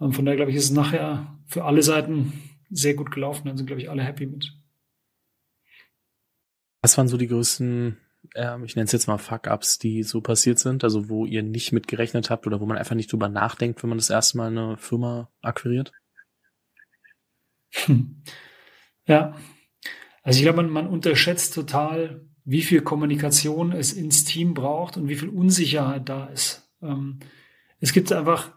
Ähm, von daher glaube ich, ist es nachher für alle Seiten sehr gut gelaufen. Dann sind, glaube ich, alle happy mit. Was waren so die größten ähm, ich nenne es jetzt mal Fuck-Ups, die so passiert sind, also wo ihr nicht mitgerechnet habt oder wo man einfach nicht drüber nachdenkt, wenn man das erste Mal eine Firma akquiriert? Hm. Ja, also ich glaube, man, man unterschätzt total, wie viel Kommunikation es ins Team braucht und wie viel Unsicherheit da ist. Ähm, es gibt einfach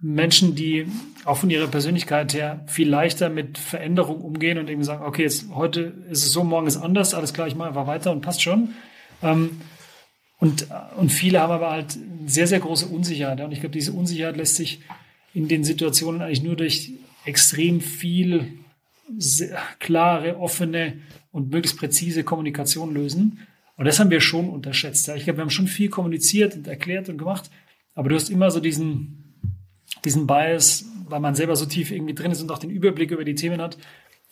Menschen, die auch von ihrer Persönlichkeit her viel leichter mit Veränderung umgehen und eben sagen, okay, jetzt heute ist es so, morgen ist anders, alles klar, ich mache einfach weiter und passt schon. Ähm, und, und viele haben aber halt sehr, sehr große Unsicherheit. Und ich glaube, diese Unsicherheit lässt sich in den Situationen eigentlich nur durch extrem viel klare, offene und möglichst präzise Kommunikation lösen. Und das haben wir schon unterschätzt. Ich glaube, wir haben schon viel kommuniziert und erklärt und gemacht, aber du hast immer so diesen, diesen Bias, weil man selber so tief irgendwie drin ist und auch den Überblick über die Themen hat,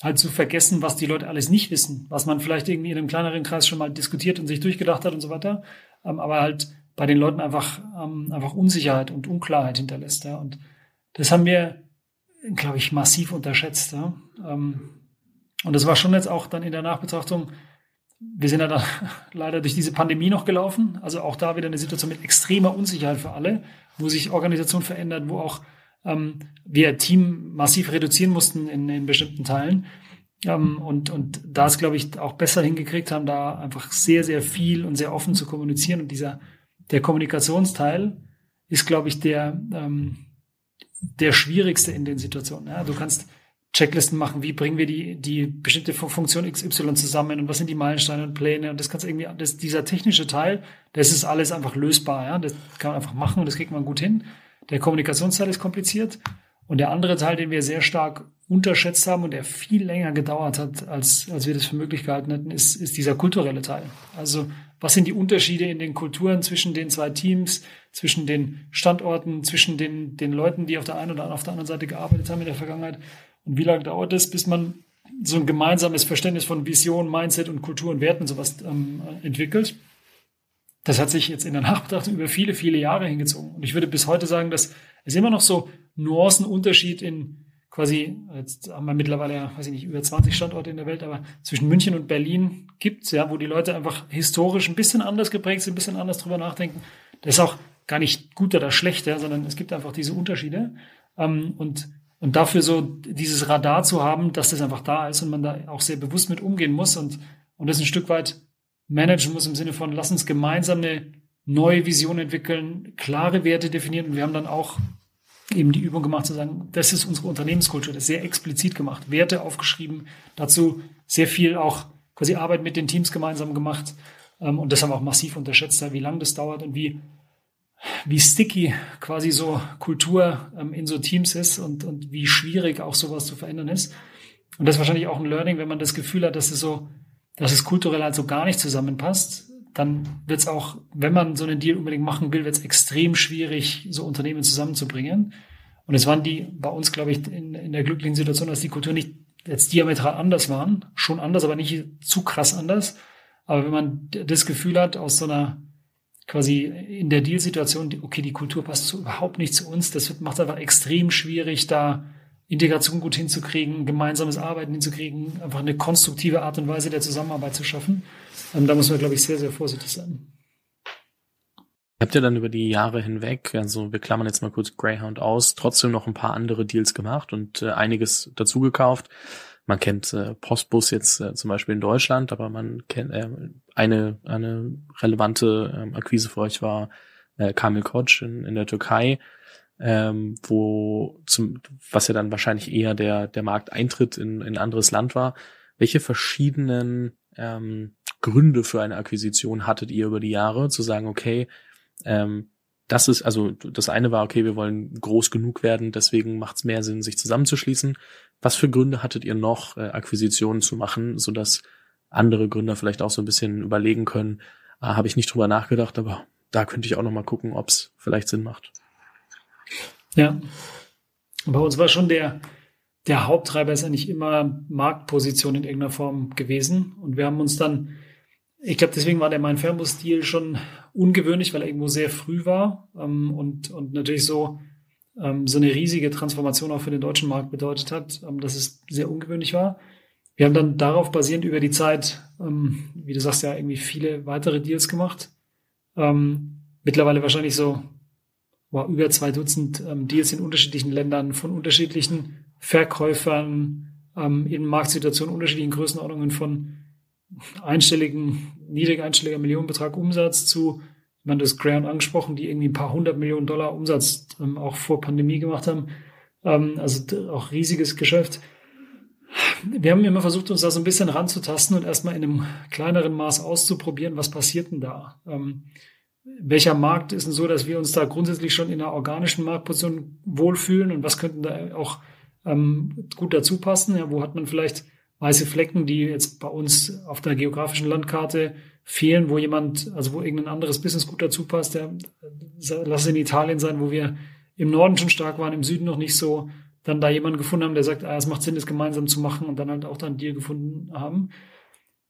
halt zu vergessen, was die Leute alles nicht wissen, was man vielleicht irgendwie in einem kleineren Kreis schon mal diskutiert und sich durchgedacht hat und so weiter, ähm, aber halt bei den Leuten einfach, ähm, einfach Unsicherheit und Unklarheit hinterlässt. Ja. Und das haben wir, glaube ich, massiv unterschätzt. Ja. Ähm, und das war schon jetzt auch dann in der Nachbetrachtung, wir sind ja da [LAUGHS] leider durch diese Pandemie noch gelaufen. Also auch da wieder eine Situation mit extremer Unsicherheit für alle, wo sich Organisation verändert, wo auch ähm, wir Team massiv reduzieren mussten in, in bestimmten Teilen. Ähm, und, und da es, glaube ich, auch besser hingekriegt haben, da einfach sehr, sehr viel und sehr offen zu kommunizieren. Und dieser, der Kommunikationsteil ist, glaube ich, der, ähm, der schwierigste in den Situationen. Ja, du kannst Checklisten machen, wie bringen wir die, die bestimmte Funktion XY zusammen und was sind die Meilensteine und Pläne und das kannst irgendwie, das, dieser technische Teil, das ist alles einfach lösbar, ja, das kann man einfach machen und das kriegt man gut hin. Der Kommunikationsteil ist kompliziert und der andere Teil, den wir sehr stark unterschätzt haben und der viel länger gedauert hat, als, als wir das für möglich gehalten hätten, ist, ist dieser kulturelle Teil. Also, was sind die Unterschiede in den Kulturen zwischen den zwei Teams, zwischen den Standorten, zwischen den, den Leuten, die auf der einen oder auf der anderen Seite gearbeitet haben in der Vergangenheit? Und wie lange dauert es, bis man so ein gemeinsames Verständnis von Vision, Mindset und Kultur und Werten und sowas ähm, entwickelt? Das hat sich jetzt in der Nachbetrachtung über viele, viele Jahre hingezogen. Und ich würde bis heute sagen, dass es immer noch so Nuancenunterschied in quasi, jetzt haben wir mittlerweile ja, weiß ich nicht, über 20 Standorte in der Welt, aber zwischen München und Berlin gibt's ja, wo die Leute einfach historisch ein bisschen anders geprägt sind, ein bisschen anders drüber nachdenken. Das ist auch gar nicht gut oder schlecht, ja, sondern es gibt einfach diese Unterschiede. Ähm, und und dafür so dieses Radar zu haben, dass das einfach da ist und man da auch sehr bewusst mit umgehen muss und, und das ein Stück weit managen muss im Sinne von, lass uns gemeinsam eine neue Vision entwickeln, klare Werte definieren. Und wir haben dann auch eben die Übung gemacht zu sagen, das ist unsere Unternehmenskultur, das ist sehr explizit gemacht, Werte aufgeschrieben, dazu sehr viel auch quasi Arbeit mit den Teams gemeinsam gemacht. Ähm, und das haben wir auch massiv unterschätzt, wie lange das dauert und wie wie sticky quasi so Kultur ähm, in so Teams ist und, und wie schwierig auch sowas zu verändern ist. Und das ist wahrscheinlich auch ein Learning, wenn man das Gefühl hat, dass es so, dass es kulturell halt so gar nicht zusammenpasst, dann wird es auch, wenn man so einen Deal unbedingt machen will, wird es extrem schwierig, so Unternehmen zusammenzubringen. Und es waren die bei uns, glaube ich, in, in der glücklichen Situation, dass die Kultur nicht jetzt diametral anders waren, schon anders, aber nicht zu krass anders. Aber wenn man das Gefühl hat, aus so einer quasi in der Deal-Situation, okay, die Kultur passt so überhaupt nicht zu uns, das macht es einfach extrem schwierig, da Integration gut hinzukriegen, gemeinsames Arbeiten hinzukriegen, einfach eine konstruktive Art und Weise der Zusammenarbeit zu schaffen. Ähm, da muss man, glaube ich, sehr, sehr vorsichtig sein. Habt ihr dann über die Jahre hinweg, also wir klammern jetzt mal kurz Greyhound aus, trotzdem noch ein paar andere Deals gemacht und äh, einiges dazu gekauft? Man kennt äh, Postbus jetzt äh, zum Beispiel in Deutschland, aber man kennt äh, eine, eine relevante ähm, Akquise für euch war äh, Kamil Koç in, in der Türkei, ähm, wo zum, was ja dann wahrscheinlich eher der, der Markteintritt in, in ein anderes Land war. Welche verschiedenen ähm, Gründe für eine Akquisition hattet ihr über die Jahre, zu sagen, okay, ähm, das ist, also das eine war, okay, wir wollen groß genug werden, deswegen macht es mehr Sinn, sich zusammenzuschließen. Was für Gründe hattet ihr noch, äh, Akquisitionen zu machen, sodass andere Gründer vielleicht auch so ein bisschen überlegen können, ah, habe ich nicht drüber nachgedacht, aber da könnte ich auch noch mal gucken, ob es vielleicht Sinn macht. Ja, bei uns war schon der, der Haupttreiber ist eigentlich immer Marktposition in irgendeiner Form gewesen. Und wir haben uns dann ich glaube, deswegen war der mein Fernbus-Deal schon ungewöhnlich, weil er irgendwo sehr früh war ähm, und, und natürlich so, ähm, so eine riesige Transformation auch für den deutschen Markt bedeutet hat, ähm, dass es sehr ungewöhnlich war. Wir haben dann darauf basierend über die Zeit, ähm, wie du sagst, ja irgendwie viele weitere Deals gemacht. Ähm, mittlerweile wahrscheinlich so wow, über zwei Dutzend ähm, Deals in unterschiedlichen Ländern von unterschiedlichen Verkäufern in Marktsituationen unterschiedlichen Größenordnungen von einstelligen, niedrig einstelliger Millionenbetrag Umsatz zu, man das Graham angesprochen, die irgendwie ein paar hundert Millionen Dollar Umsatz ähm, auch vor Pandemie gemacht haben. Ähm, also auch riesiges Geschäft. Wir haben immer versucht, uns da so ein bisschen ranzutasten und erstmal in einem kleineren Maß auszuprobieren, was passiert denn da? Ähm, welcher Markt ist denn so, dass wir uns da grundsätzlich schon in einer organischen Marktposition wohlfühlen und was könnten da auch ähm, gut dazu passen? Ja, wo hat man vielleicht weiße Flecken, die jetzt bei uns auf der geografischen Landkarte fehlen, wo jemand, also wo irgendein anderes Business gut dazu passt, der lass es in Italien sein, wo wir im Norden schon stark waren, im Süden noch nicht so, dann da jemanden gefunden haben, der sagt, ah, es macht Sinn, das gemeinsam zu machen und dann halt auch dann Deal gefunden haben.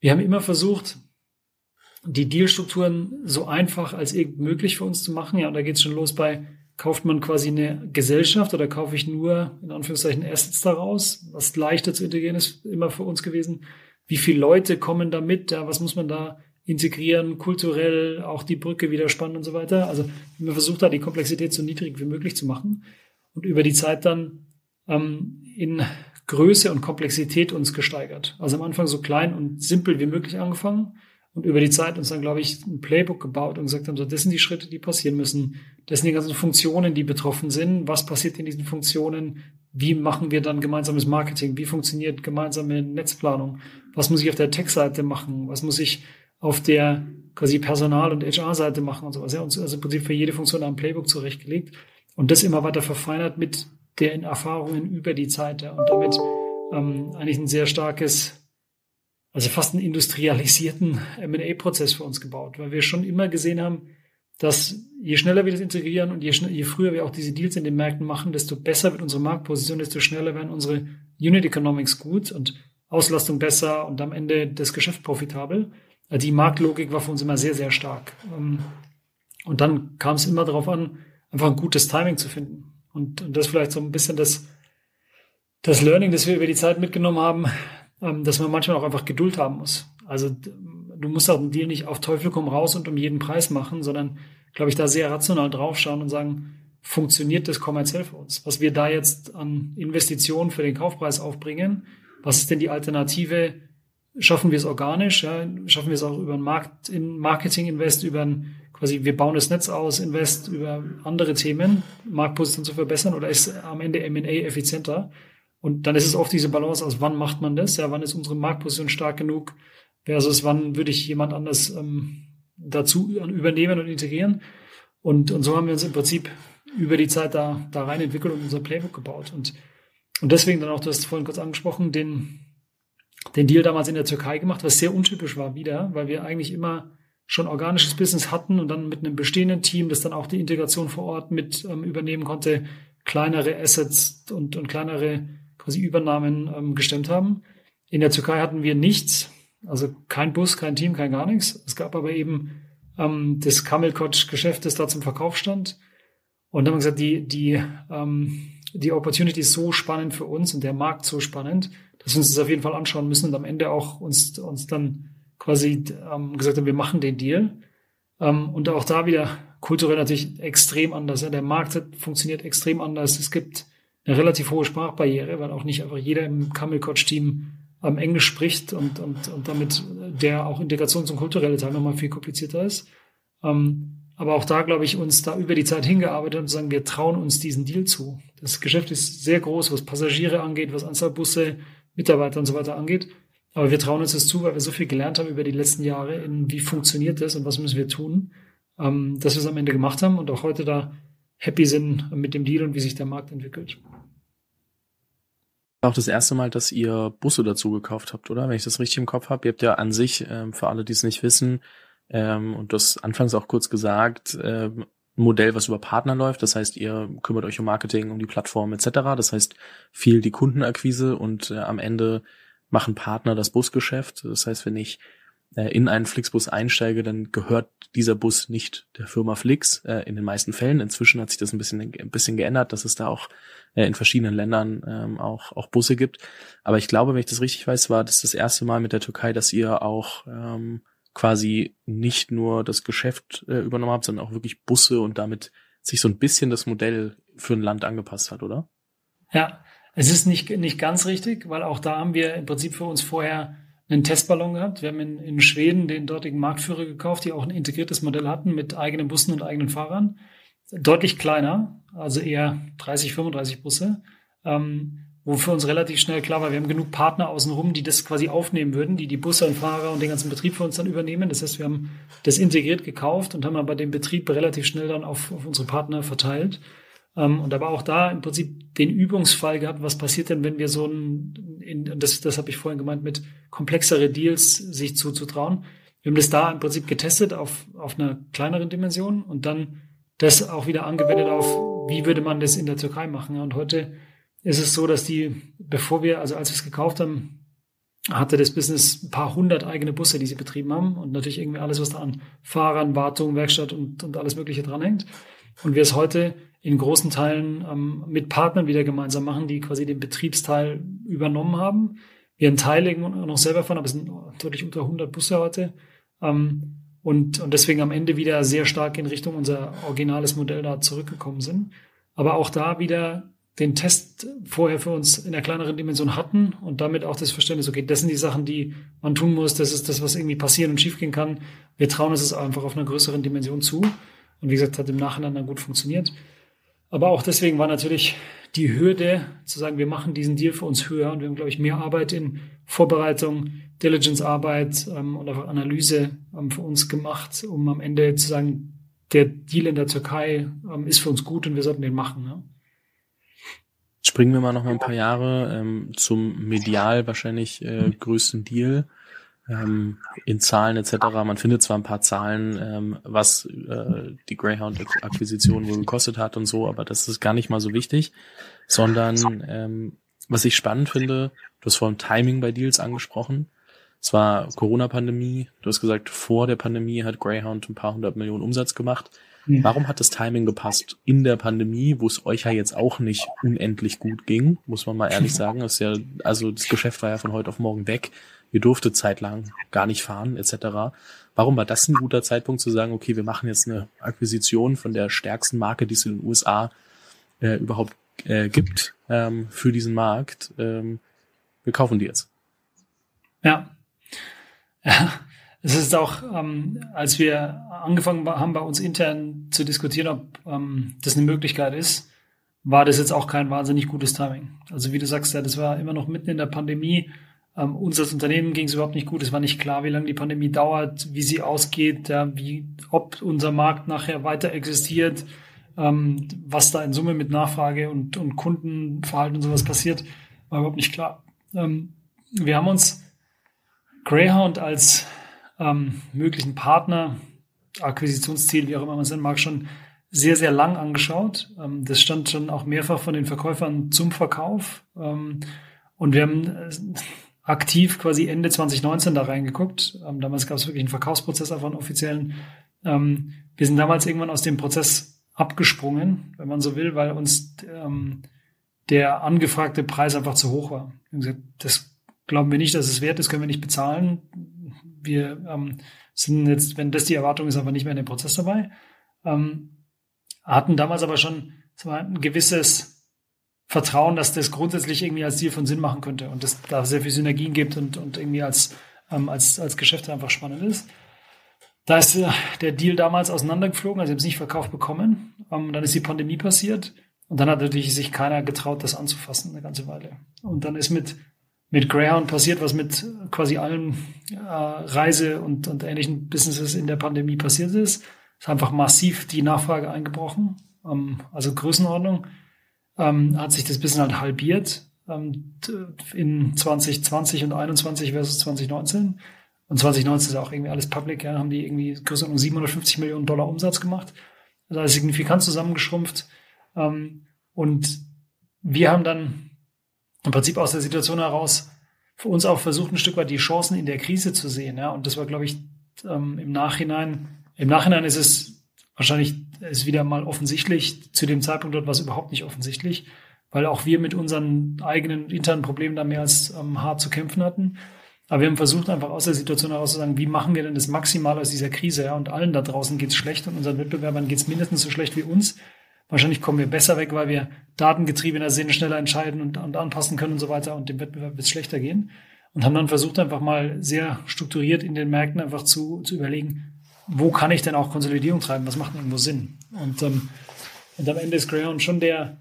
Wir haben immer versucht, die Dealstrukturen so einfach als irgend möglich für uns zu machen. Ja, und da geht's schon los bei kauft man quasi eine Gesellschaft oder kaufe ich nur in Anführungszeichen Assets daraus, was leichter zu integrieren ist immer für uns gewesen. Wie viele Leute kommen da mit? Ja, was muss man da integrieren, kulturell auch die Brücke wieder spannen und so weiter. Also wir versucht da die Komplexität so niedrig wie möglich zu machen und über die Zeit dann ähm, in Größe und Komplexität uns gesteigert. Also am Anfang so klein und simpel wie möglich angefangen und über die Zeit uns dann, glaube ich, ein Playbook gebaut und gesagt haben, so, das sind die Schritte, die passieren müssen. Das sind die ganzen Funktionen, die betroffen sind. Was passiert in diesen Funktionen? Wie machen wir dann gemeinsames Marketing? Wie funktioniert gemeinsame Netzplanung? Was muss ich auf der Tech-Seite machen? Was muss ich auf der quasi Personal- und HR-Seite machen und sowas? Ja, uns also im Prinzip für jede Funktion ein Playbook zurechtgelegt und das immer weiter verfeinert mit den Erfahrungen über die Zeit. Ja, und damit ähm, eigentlich ein sehr starkes also fast einen industrialisierten M&A-Prozess für uns gebaut, weil wir schon immer gesehen haben, dass je schneller wir das integrieren und je, je, früher wir auch diese Deals in den Märkten machen, desto besser wird unsere Marktposition, desto schneller werden unsere Unit Economics gut und Auslastung besser und am Ende das Geschäft profitabel. Also die Marktlogik war für uns immer sehr, sehr stark. Ähm, und dann kam es immer darauf an, einfach ein gutes Timing zu finden. Und, und das vielleicht so ein bisschen das, das Learning, das wir über die Zeit mitgenommen haben, dass man manchmal auch einfach Geduld haben muss. Also du musst auch einen Deal nicht auf Teufel komm raus und um jeden Preis machen, sondern, glaube ich, da sehr rational draufschauen und sagen, funktioniert das kommerziell für uns? Was wir da jetzt an Investitionen für den Kaufpreis aufbringen, was ist denn die Alternative? Schaffen wir es organisch? Ja? Schaffen wir es auch über ein Markt, in Marketing Invest, über ein quasi wir bauen das Netz aus, Invest über andere Themen, Marktposition zu verbessern oder ist am Ende M&A effizienter? Und dann ist es oft diese Balance aus, wann macht man das? Ja, wann ist unsere Marktposition stark genug? Versus wann würde ich jemand anders ähm, dazu übernehmen und integrieren? Und, und so haben wir uns im Prinzip über die Zeit da, da rein entwickelt und unser Playbook gebaut. Und, und deswegen dann auch, du hast vorhin kurz angesprochen, den, den Deal damals in der Türkei gemacht, was sehr untypisch war wieder, weil wir eigentlich immer schon organisches Business hatten und dann mit einem bestehenden Team, das dann auch die Integration vor Ort mit ähm, übernehmen konnte, kleinere Assets und, und kleinere quasi Übernahmen ähm, gestemmt haben. In der Türkei hatten wir nichts, also kein Bus, kein Team, kein gar nichts. Es gab aber eben ähm, das Kamelkotsch-Geschäft, das da zum Verkauf stand. Und dann haben wir gesagt, die, die ähm, die Opportunity ist so spannend für uns und der Markt so spannend, dass wir uns das auf jeden Fall anschauen müssen und am Ende auch uns, uns dann quasi ähm, gesagt haben, wir machen den Deal. Ähm, und auch da wieder kulturell natürlich extrem anders. Ja. Der Markt funktioniert extrem anders. Es gibt eine relativ hohe Sprachbarriere, weil auch nicht einfach jeder im Camel Coach Team am Englisch spricht und, und, und damit der auch Integration zum kulturellen Teil nochmal viel komplizierter ist. Ähm, aber auch da, glaube ich, uns da über die Zeit hingearbeitet und sagen, wir trauen uns diesen Deal zu. Das Geschäft ist sehr groß, was Passagiere angeht, was Anzahl Busse, Mitarbeiter und so weiter angeht. Aber wir trauen uns das zu, weil wir so viel gelernt haben über die letzten Jahre, in wie funktioniert das und was müssen wir tun, ähm, dass wir es am Ende gemacht haben und auch heute da happy sind mit dem Deal und wie sich der Markt entwickelt. Auch das erste Mal, dass ihr Busse dazu gekauft habt, oder? Wenn ich das richtig im Kopf habe. Ihr habt ja an sich, ähm, für alle, die es nicht wissen, ähm, und das anfangs auch kurz gesagt, ähm, ein Modell, was über Partner läuft. Das heißt, ihr kümmert euch um Marketing, um die Plattform etc. Das heißt, viel die Kundenakquise und äh, am Ende machen Partner das Busgeschäft. Das heißt, wenn ich in einen Flixbus einsteige, dann gehört dieser Bus nicht der Firma Flix äh, in den meisten Fällen. Inzwischen hat sich das ein bisschen, ein bisschen geändert, dass es da auch äh, in verschiedenen Ländern ähm, auch, auch Busse gibt. Aber ich glaube, wenn ich das richtig weiß, war das das erste Mal mit der Türkei, dass ihr auch ähm, quasi nicht nur das Geschäft äh, übernommen habt, sondern auch wirklich Busse und damit sich so ein bisschen das Modell für ein Land angepasst hat, oder? Ja, es ist nicht, nicht ganz richtig, weil auch da haben wir im Prinzip für uns vorher einen Testballon gehabt. Wir haben in, in Schweden den dortigen Marktführer gekauft, die auch ein integriertes Modell hatten mit eigenen Bussen und eigenen Fahrern. Deutlich kleiner, also eher 30, 35 Busse. Ähm, wo für uns relativ schnell klar war, wir haben genug Partner außenrum, die das quasi aufnehmen würden, die die Busse und Fahrer und den ganzen Betrieb für uns dann übernehmen. Das heißt, wir haben das integriert gekauft und haben aber den Betrieb relativ schnell dann auf, auf unsere Partner verteilt. Ähm, und aber auch da im Prinzip den Übungsfall gehabt, was passiert denn, wenn wir so ein, in, das, das habe ich vorhin gemeint, mit komplexere Deals sich zuzutrauen. Wir haben das da im Prinzip getestet auf, auf einer kleineren Dimension und dann das auch wieder angewendet auf, wie würde man das in der Türkei machen. Und heute ist es so, dass die, bevor wir, also als wir es gekauft haben, hatte das Business ein paar hundert eigene Busse, die sie betrieben haben und natürlich irgendwie alles, was da an Fahrern, Wartung, Werkstatt und, und alles Mögliche dranhängt. Und wir es heute in großen Teilen ähm, mit Partnern wieder gemeinsam machen, die quasi den Betriebsteil übernommen haben. Wir einen Teil noch selber fahren, aber es sind deutlich unter 100 Busse heute. Ähm, und, und deswegen am Ende wieder sehr stark in Richtung unser originales Modell da zurückgekommen sind. Aber auch da wieder den Test vorher für uns in der kleineren Dimension hatten und damit auch das Verständnis, okay, das sind die Sachen, die man tun muss, das ist das, was irgendwie passieren und schiefgehen kann. Wir trauen es einfach auf einer größeren Dimension zu. Und wie gesagt, hat im Nachhinein dann gut funktioniert. Aber auch deswegen war natürlich die Hürde zu sagen, wir machen diesen Deal für uns höher und wir haben, glaube ich, mehr Arbeit in Vorbereitung, Diligence-Arbeit ähm, und einfach Analyse ähm, für uns gemacht, um am Ende zu sagen, der Deal in der Türkei ähm, ist für uns gut und wir sollten den machen. Ja? Springen wir mal noch mal ein paar Jahre ähm, zum medial wahrscheinlich äh, größten Deal ähm, in Zahlen etc. Man findet zwar ein paar Zahlen, ähm, was äh, die Greyhound-Akquisition wohl gekostet hat und so, aber das ist gar nicht mal so wichtig, sondern ähm, was ich spannend finde, du hast vorhin Timing bei Deals angesprochen. Es war Corona-Pandemie. Du hast gesagt, vor der Pandemie hat Greyhound ein paar hundert Millionen Umsatz gemacht. Mhm. Warum hat das Timing gepasst in der Pandemie, wo es euch ja jetzt auch nicht unendlich gut ging, muss man mal ehrlich [LAUGHS] sagen. Das ist ja, also das Geschäft war ja von heute auf morgen weg. Ihr durftet zeitlang gar nicht fahren, etc. Warum war das ein guter Zeitpunkt zu sagen, okay, wir machen jetzt eine Akquisition von der stärksten Marke, die es in den USA äh, überhaupt äh, gibt ähm, für diesen Markt? Ähm, wir kaufen die jetzt. Ja. Ja, es ist auch, ähm, als wir angefangen haben, bei uns intern zu diskutieren, ob ähm, das eine Möglichkeit ist, war das jetzt auch kein wahnsinnig gutes Timing. Also wie du sagst, ja, das war immer noch mitten in der Pandemie. Ähm, uns als Unternehmen ging es überhaupt nicht gut. Es war nicht klar, wie lange die Pandemie dauert, wie sie ausgeht, ja, wie, ob unser Markt nachher weiter existiert, ähm, was da in Summe mit Nachfrage und, und Kundenverhalten und sowas passiert, war überhaupt nicht klar. Ähm, wir haben uns Greyhound als ähm, möglichen Partner, Akquisitionsziel, wie auch immer man es nennen mag, schon sehr, sehr lang angeschaut. Ähm, das stand schon auch mehrfach von den Verkäufern zum Verkauf. Ähm, und wir haben äh, aktiv quasi Ende 2019 da reingeguckt. Ähm, damals gab es wirklich einen Verkaufsprozess auf einen offiziellen. Ähm, wir sind damals irgendwann aus dem Prozess abgesprungen, wenn man so will, weil uns ähm, der angefragte Preis einfach zu hoch war. Gesagt, das glauben wir nicht, dass es wert ist, können wir nicht bezahlen. Wir ähm, sind jetzt, wenn das die Erwartung ist, aber nicht mehr in dem Prozess dabei. Ähm, hatten damals aber schon ein gewisses Vertrauen, dass das grundsätzlich irgendwie als Ziel von Sinn machen könnte und dass da sehr viel Synergien gibt und, und irgendwie als, ähm, als, als Geschäft einfach spannend ist. Da ist äh, der Deal damals auseinandergeflogen, also sie haben es nicht verkauft bekommen. Ähm, dann ist die Pandemie passiert und dann hat natürlich sich keiner getraut, das anzufassen eine ganze Weile. Und dann ist mit, mit Greyhound passiert, was mit quasi allen äh, Reise- und, und ähnlichen Businesses in der Pandemie passiert ist. Es ist einfach massiv die Nachfrage eingebrochen. Ähm, also Größenordnung ähm, hat sich das Business halt halbiert ähm, in 2020 und 2021 versus 2019. Und 2019 ist auch irgendwie alles public, ja, haben die irgendwie Größenordnung 750 Millionen Dollar Umsatz gemacht. Also signifikant zusammengeschrumpft. Ähm, und wir haben dann im Prinzip aus der Situation heraus für uns auch versucht, ein Stück weit die Chancen in der Krise zu sehen. Ja? Und das war, glaube ich, ähm, im Nachhinein, im Nachhinein ist es wahrscheinlich ist wieder mal offensichtlich, zu dem Zeitpunkt dort war es überhaupt nicht offensichtlich, weil auch wir mit unseren eigenen internen Problemen da mehr als ähm, hart zu kämpfen hatten. Aber wir haben versucht, einfach aus der Situation heraus zu sagen, wie machen wir denn das maximal aus dieser Krise? Ja? Und allen da draußen geht es schlecht und unseren Wettbewerbern geht es mindestens so schlecht wie uns. Wahrscheinlich kommen wir besser weg, weil wir datengetriebener sind, schneller entscheiden und, und anpassen können und so weiter und dem Wettbewerb wird es schlechter gehen. Und haben dann versucht, einfach mal sehr strukturiert in den Märkten einfach zu, zu überlegen, wo kann ich denn auch Konsolidierung treiben? Was macht denn irgendwo Sinn? Und, ähm, und am Ende ist Greyhound schon der,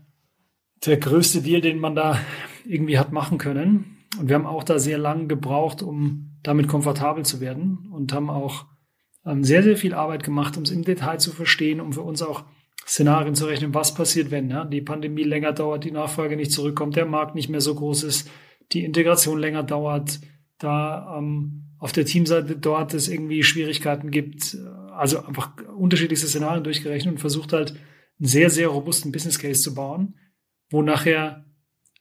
der größte Deal, den man da irgendwie hat machen können. Und wir haben auch da sehr lang gebraucht, um damit komfortabel zu werden und haben auch ähm, sehr, sehr viel Arbeit gemacht, um es im Detail zu verstehen, um für uns auch Szenarien zu rechnen, was passiert, wenn ja, die Pandemie länger dauert, die Nachfrage nicht zurückkommt, der Markt nicht mehr so groß ist, die Integration länger dauert, da ähm, auf der Teamseite dort es irgendwie Schwierigkeiten gibt. Also einfach unterschiedlichste Szenarien durchgerechnet und versucht halt einen sehr, sehr robusten Business Case zu bauen, wo nachher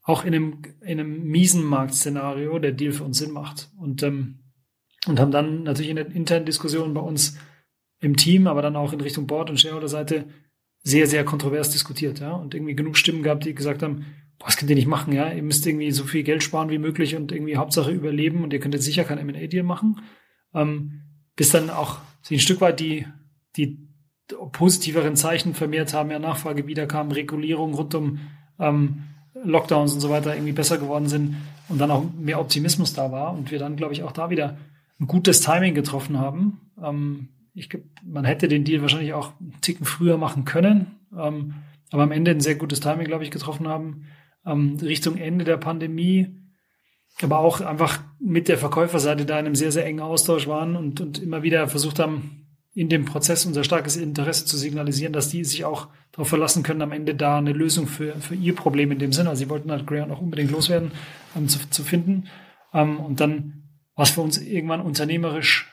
auch in einem, in einem miesen Marktszenario der Deal für uns Sinn macht. Und, ähm, und haben dann natürlich in der internen Diskussion bei uns im Team, aber dann auch in Richtung Board und Shareholder-Seite sehr, sehr kontrovers diskutiert, ja, und irgendwie genug Stimmen gehabt, die gesagt haben, das könnt ihr nicht machen, ja, ihr müsst irgendwie so viel Geld sparen wie möglich und irgendwie Hauptsache überleben und ihr könnt jetzt sicher kein M&A-Deal machen, ähm, bis dann auch ein Stück weit die, die positiveren Zeichen vermehrt haben, ja, Nachfrage wiederkam, Regulierung rund um ähm, Lockdowns und so weiter irgendwie besser geworden sind und dann auch mehr Optimismus da war und wir dann, glaube ich, auch da wieder ein gutes Timing getroffen haben. Ähm, ich, man hätte den Deal wahrscheinlich auch einen Ticken früher machen können, ähm, aber am Ende ein sehr gutes Timing, glaube ich, getroffen haben. Ähm, Richtung Ende der Pandemie, aber auch einfach mit der Verkäuferseite da in einem sehr, sehr engen Austausch waren und, und immer wieder versucht haben, in dem Prozess unser starkes Interesse zu signalisieren, dass die sich auch darauf verlassen können, am Ende da eine Lösung für, für ihr Problem in dem Sinne, also sie wollten halt Greyhound auch unbedingt loswerden, ähm, zu, zu finden. Ähm, und dann war es für uns irgendwann unternehmerisch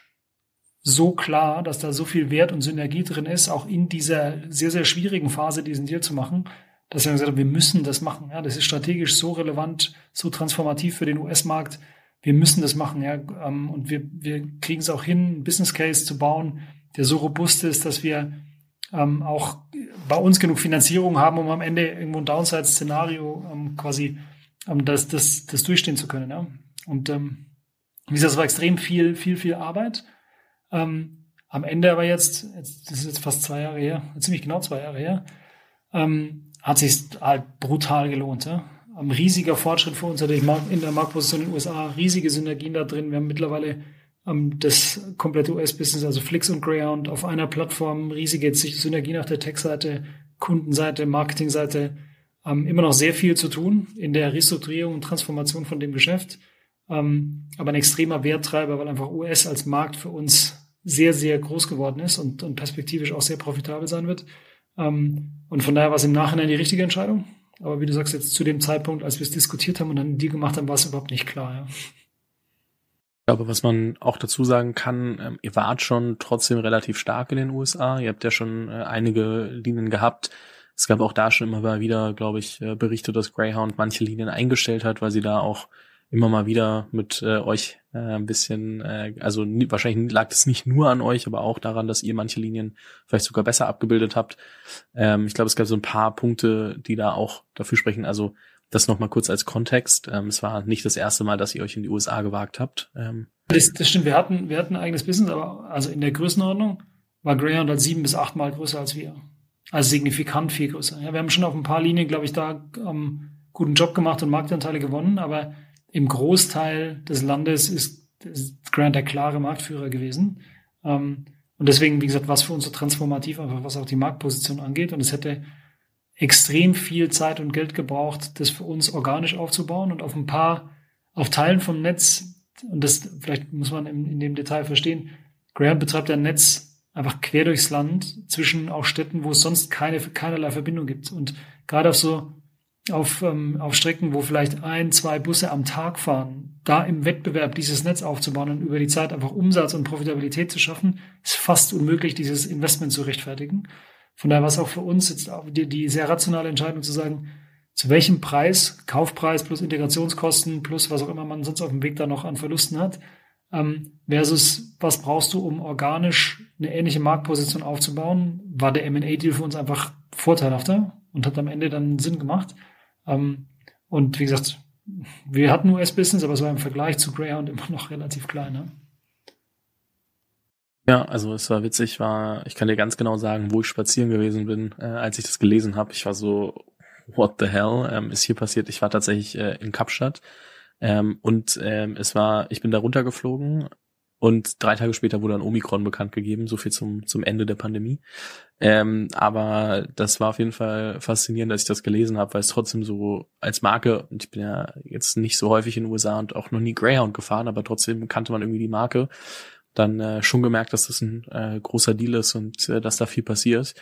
so klar, dass da so viel Wert und Synergie drin ist, auch in dieser sehr, sehr schwierigen Phase diesen Deal zu machen, dass wir gesagt haben, wir müssen das machen. Ja, das ist strategisch so relevant, so transformativ für den US-Markt. Wir müssen das machen. Ja, ähm, und wir, wir kriegen es auch hin, einen Business Case zu bauen, der so robust ist, dass wir ähm, auch bei uns genug Finanzierung haben, um am Ende irgendwo ein Downside-Szenario ähm, quasi ähm, das, das, das durchstehen zu können. Ja. Und ähm, wie gesagt, es war extrem viel, viel, viel Arbeit. Ähm, am Ende aber jetzt, jetzt, das ist jetzt fast zwei Jahre her, ziemlich genau zwei Jahre her, ähm, hat sich halt brutal gelohnt. Ja? Ein riesiger Fortschritt für uns in der Marktposition in den USA, riesige Synergien da drin. Wir haben mittlerweile ähm, das komplette US-Business, also Flix und Greyhound, auf einer Plattform, riesige Synergien auf der Tech-Seite, Kundenseite, Marketingseite, ähm, immer noch sehr viel zu tun in der Restrukturierung und Transformation von dem Geschäft. Ähm, aber ein extremer Werttreiber, weil einfach US als Markt für uns sehr, sehr groß geworden ist und, und perspektivisch auch sehr profitabel sein wird. Ähm, und von daher war es im Nachhinein die richtige Entscheidung. Aber wie du sagst, jetzt zu dem Zeitpunkt, als wir es diskutiert haben und dann die gemacht haben, war es überhaupt nicht klar. Ja. Ich glaube, was man auch dazu sagen kann, ähm, ihr wart schon trotzdem relativ stark in den USA. Ihr habt ja schon äh, einige Linien gehabt. Es gab auch da schon immer wieder, glaube ich, äh, Berichte, dass Greyhound manche Linien eingestellt hat, weil sie da auch immer mal wieder mit äh, euch äh, ein bisschen, äh, also wahrscheinlich lag das nicht nur an euch, aber auch daran, dass ihr manche Linien vielleicht sogar besser abgebildet habt. Ähm, ich glaube, es gab so ein paar Punkte, die da auch dafür sprechen. Also Das nochmal kurz als Kontext. Ähm, es war nicht das erste Mal, dass ihr euch in die USA gewagt habt. Ähm, das, das stimmt. Wir hatten, wir hatten ein eigenes Business, aber also in der Größenordnung war Greyhound halt sieben bis achtmal größer als wir. Also signifikant viel größer. Ja, wir haben schon auf ein paar Linien, glaube ich, da ähm, guten Job gemacht und Marktanteile gewonnen, aber im Großteil des Landes ist, ist Grant der klare Marktführer gewesen. Ähm, und deswegen, wie gesagt, was für uns so transformativ, einfach was auch die Marktposition angeht. Und es hätte extrem viel Zeit und Geld gebraucht, das für uns organisch aufzubauen und auf ein paar, auf Teilen vom Netz, und das vielleicht muss man in, in dem Detail verstehen, Grant betreibt ein Netz einfach quer durchs Land zwischen auch Städten, wo es sonst keine, keinerlei Verbindung gibt. Und gerade auf so, auf, ähm, auf Strecken, wo vielleicht ein, zwei Busse am Tag fahren, da im Wettbewerb dieses Netz aufzubauen und über die Zeit einfach Umsatz und Profitabilität zu schaffen, ist fast unmöglich, dieses Investment zu rechtfertigen. Von daher war es auch für uns jetzt die, die sehr rationale Entscheidung zu sagen, zu welchem Preis, Kaufpreis plus Integrationskosten plus was auch immer man sonst auf dem Weg da noch an Verlusten hat, ähm, versus was brauchst du, um organisch eine ähnliche Marktposition aufzubauen, war der M&A-Deal für uns einfach vorteilhafter und hat am Ende dann Sinn gemacht. Ähm, und wie gesagt, wir hatten US-Business, aber es war im Vergleich zu Greyhound immer noch relativ klein. Ne? Ja, also es war witzig, war, ich kann dir ganz genau sagen, wo ich spazieren gewesen bin, äh, als ich das gelesen habe. Ich war so, what the hell ähm, ist hier passiert? Ich war tatsächlich äh, in Kapstadt ähm, und ähm, es war, ich bin da runtergeflogen und drei Tage später wurde ein Omikron bekannt gegeben, so viel zum, zum Ende der Pandemie. Ähm, aber das war auf jeden Fall faszinierend, dass ich das gelesen habe, weil es trotzdem so als Marke, und ich bin ja jetzt nicht so häufig in den USA und auch noch nie Greyhound gefahren, aber trotzdem kannte man irgendwie die Marke dann äh, schon gemerkt, dass das ein äh, großer Deal ist und äh, dass da viel passiert.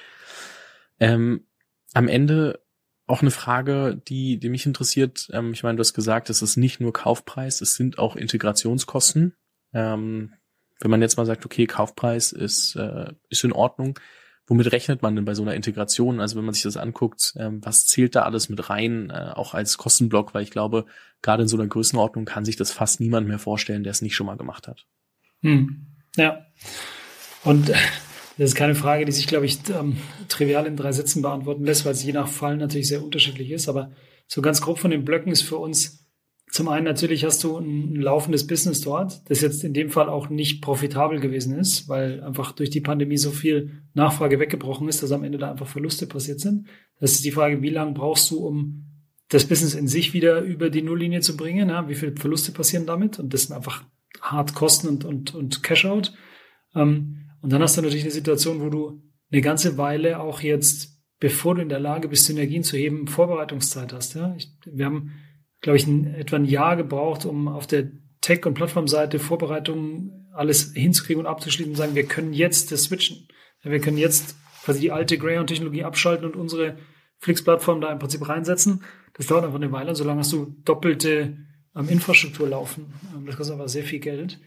Ähm, am Ende auch eine Frage, die, die mich interessiert. Ähm, ich meine, du hast gesagt, es ist nicht nur Kaufpreis, es sind auch Integrationskosten. Ähm, wenn man jetzt mal sagt, okay, Kaufpreis ist, äh, ist in Ordnung, womit rechnet man denn bei so einer Integration? Also wenn man sich das anguckt, ähm, was zählt da alles mit rein, äh, auch als Kostenblock? Weil ich glaube, gerade in so einer Größenordnung kann sich das fast niemand mehr vorstellen, der es nicht schon mal gemacht hat. Hm. Ja. Und das ist keine Frage, die sich, glaube ich, ähm, trivial in drei Sätzen beantworten lässt, weil es je nach Fall natürlich sehr unterschiedlich ist. Aber so ganz grob von den Blöcken ist für uns zum einen natürlich hast du ein, laufendes Business dort, das jetzt in dem Fall auch nicht profitabel gewesen ist, weil einfach durch die Pandemie so viel Nachfrage weggebrochen ist, dass am Ende da einfach Verluste passiert sind. Das ist die Frage, wie lange brauchst du, um das Business in sich wieder über die Nulllinie zu bringen? Ja? Wie viele Verluste passieren damit? Und das sind einfach hart Kosten und, und, und Cash-out. Ähm, und dann hast du natürlich eine Situation, wo du eine ganze Weile auch jetzt, bevor du in der Lage bist, Synergien zu heben, Vorbereitungszeit hast. Ja? Ich, wir haben, glaube ich, ein, etwa ein Jahr gebraucht, um auf der Tech- und Plattformseite Vorbereitungen alles hinzukriegen und abzuschließen und sagen, wir können jetzt das switchen. Wir können jetzt quasi die alte Greyhound-Technologie abschalten und unsere Flix-Plattform da im Prinzip reinsetzen. Das dauert einfach eine Weile. Solange hast du doppelte ähm, Infrastruktur laufen. Ähm, das kostet aber sehr viel Geld.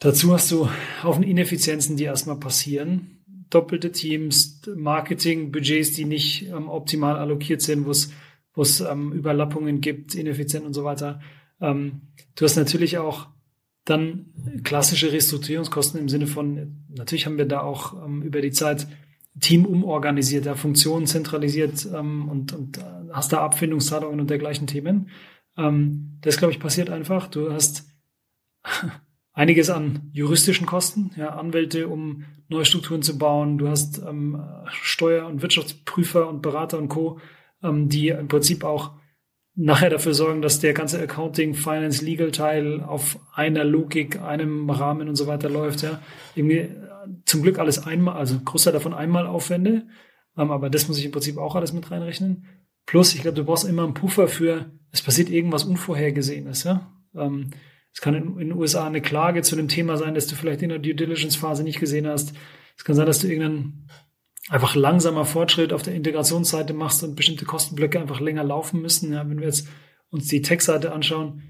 Dazu hast du Haufen Ineffizienzen, die erstmal passieren. Doppelte Teams, Marketing, Budgets, die nicht ähm, optimal allokiert sind, wo es wo es ähm, Überlappungen gibt, ineffizient und so weiter. Ähm, du hast natürlich auch dann klassische Restrukturierungskosten im Sinne von, natürlich haben wir da auch ähm, über die Zeit Team umorganisiert, da Funktionen zentralisiert ähm, und, und äh, hast da Abfindungszahlungen und dergleichen Themen. Ähm, das, glaube ich, passiert einfach. Du hast [LAUGHS] einiges an juristischen Kosten, ja, Anwälte, um neue Strukturen zu bauen. Du hast ähm, Steuer- und Wirtschaftsprüfer und Berater und Co., ähm, die im Prinzip auch nachher dafür sorgen, dass der ganze Accounting, Finance, Legal Teil auf einer Logik, einem Rahmen und so weiter läuft. Ja, irgendwie äh, zum Glück alles einmal, also Großteil davon einmal Aufwände, ähm, aber das muss ich im Prinzip auch alles mit reinrechnen. Plus, ich glaube, du brauchst immer einen Puffer für, es passiert irgendwas Unvorhergesehenes. Ja? Ähm, es kann in, in, den USA eine Klage zu einem Thema sein, das du vielleicht in der Due Diligence-Phase nicht gesehen hast. Es kann sein, dass du irgendeinen einfach langsamer Fortschritt auf der Integrationsseite machst und bestimmte Kostenblöcke einfach länger laufen müssen. Ja, wenn wir jetzt uns die Tech-Seite anschauen,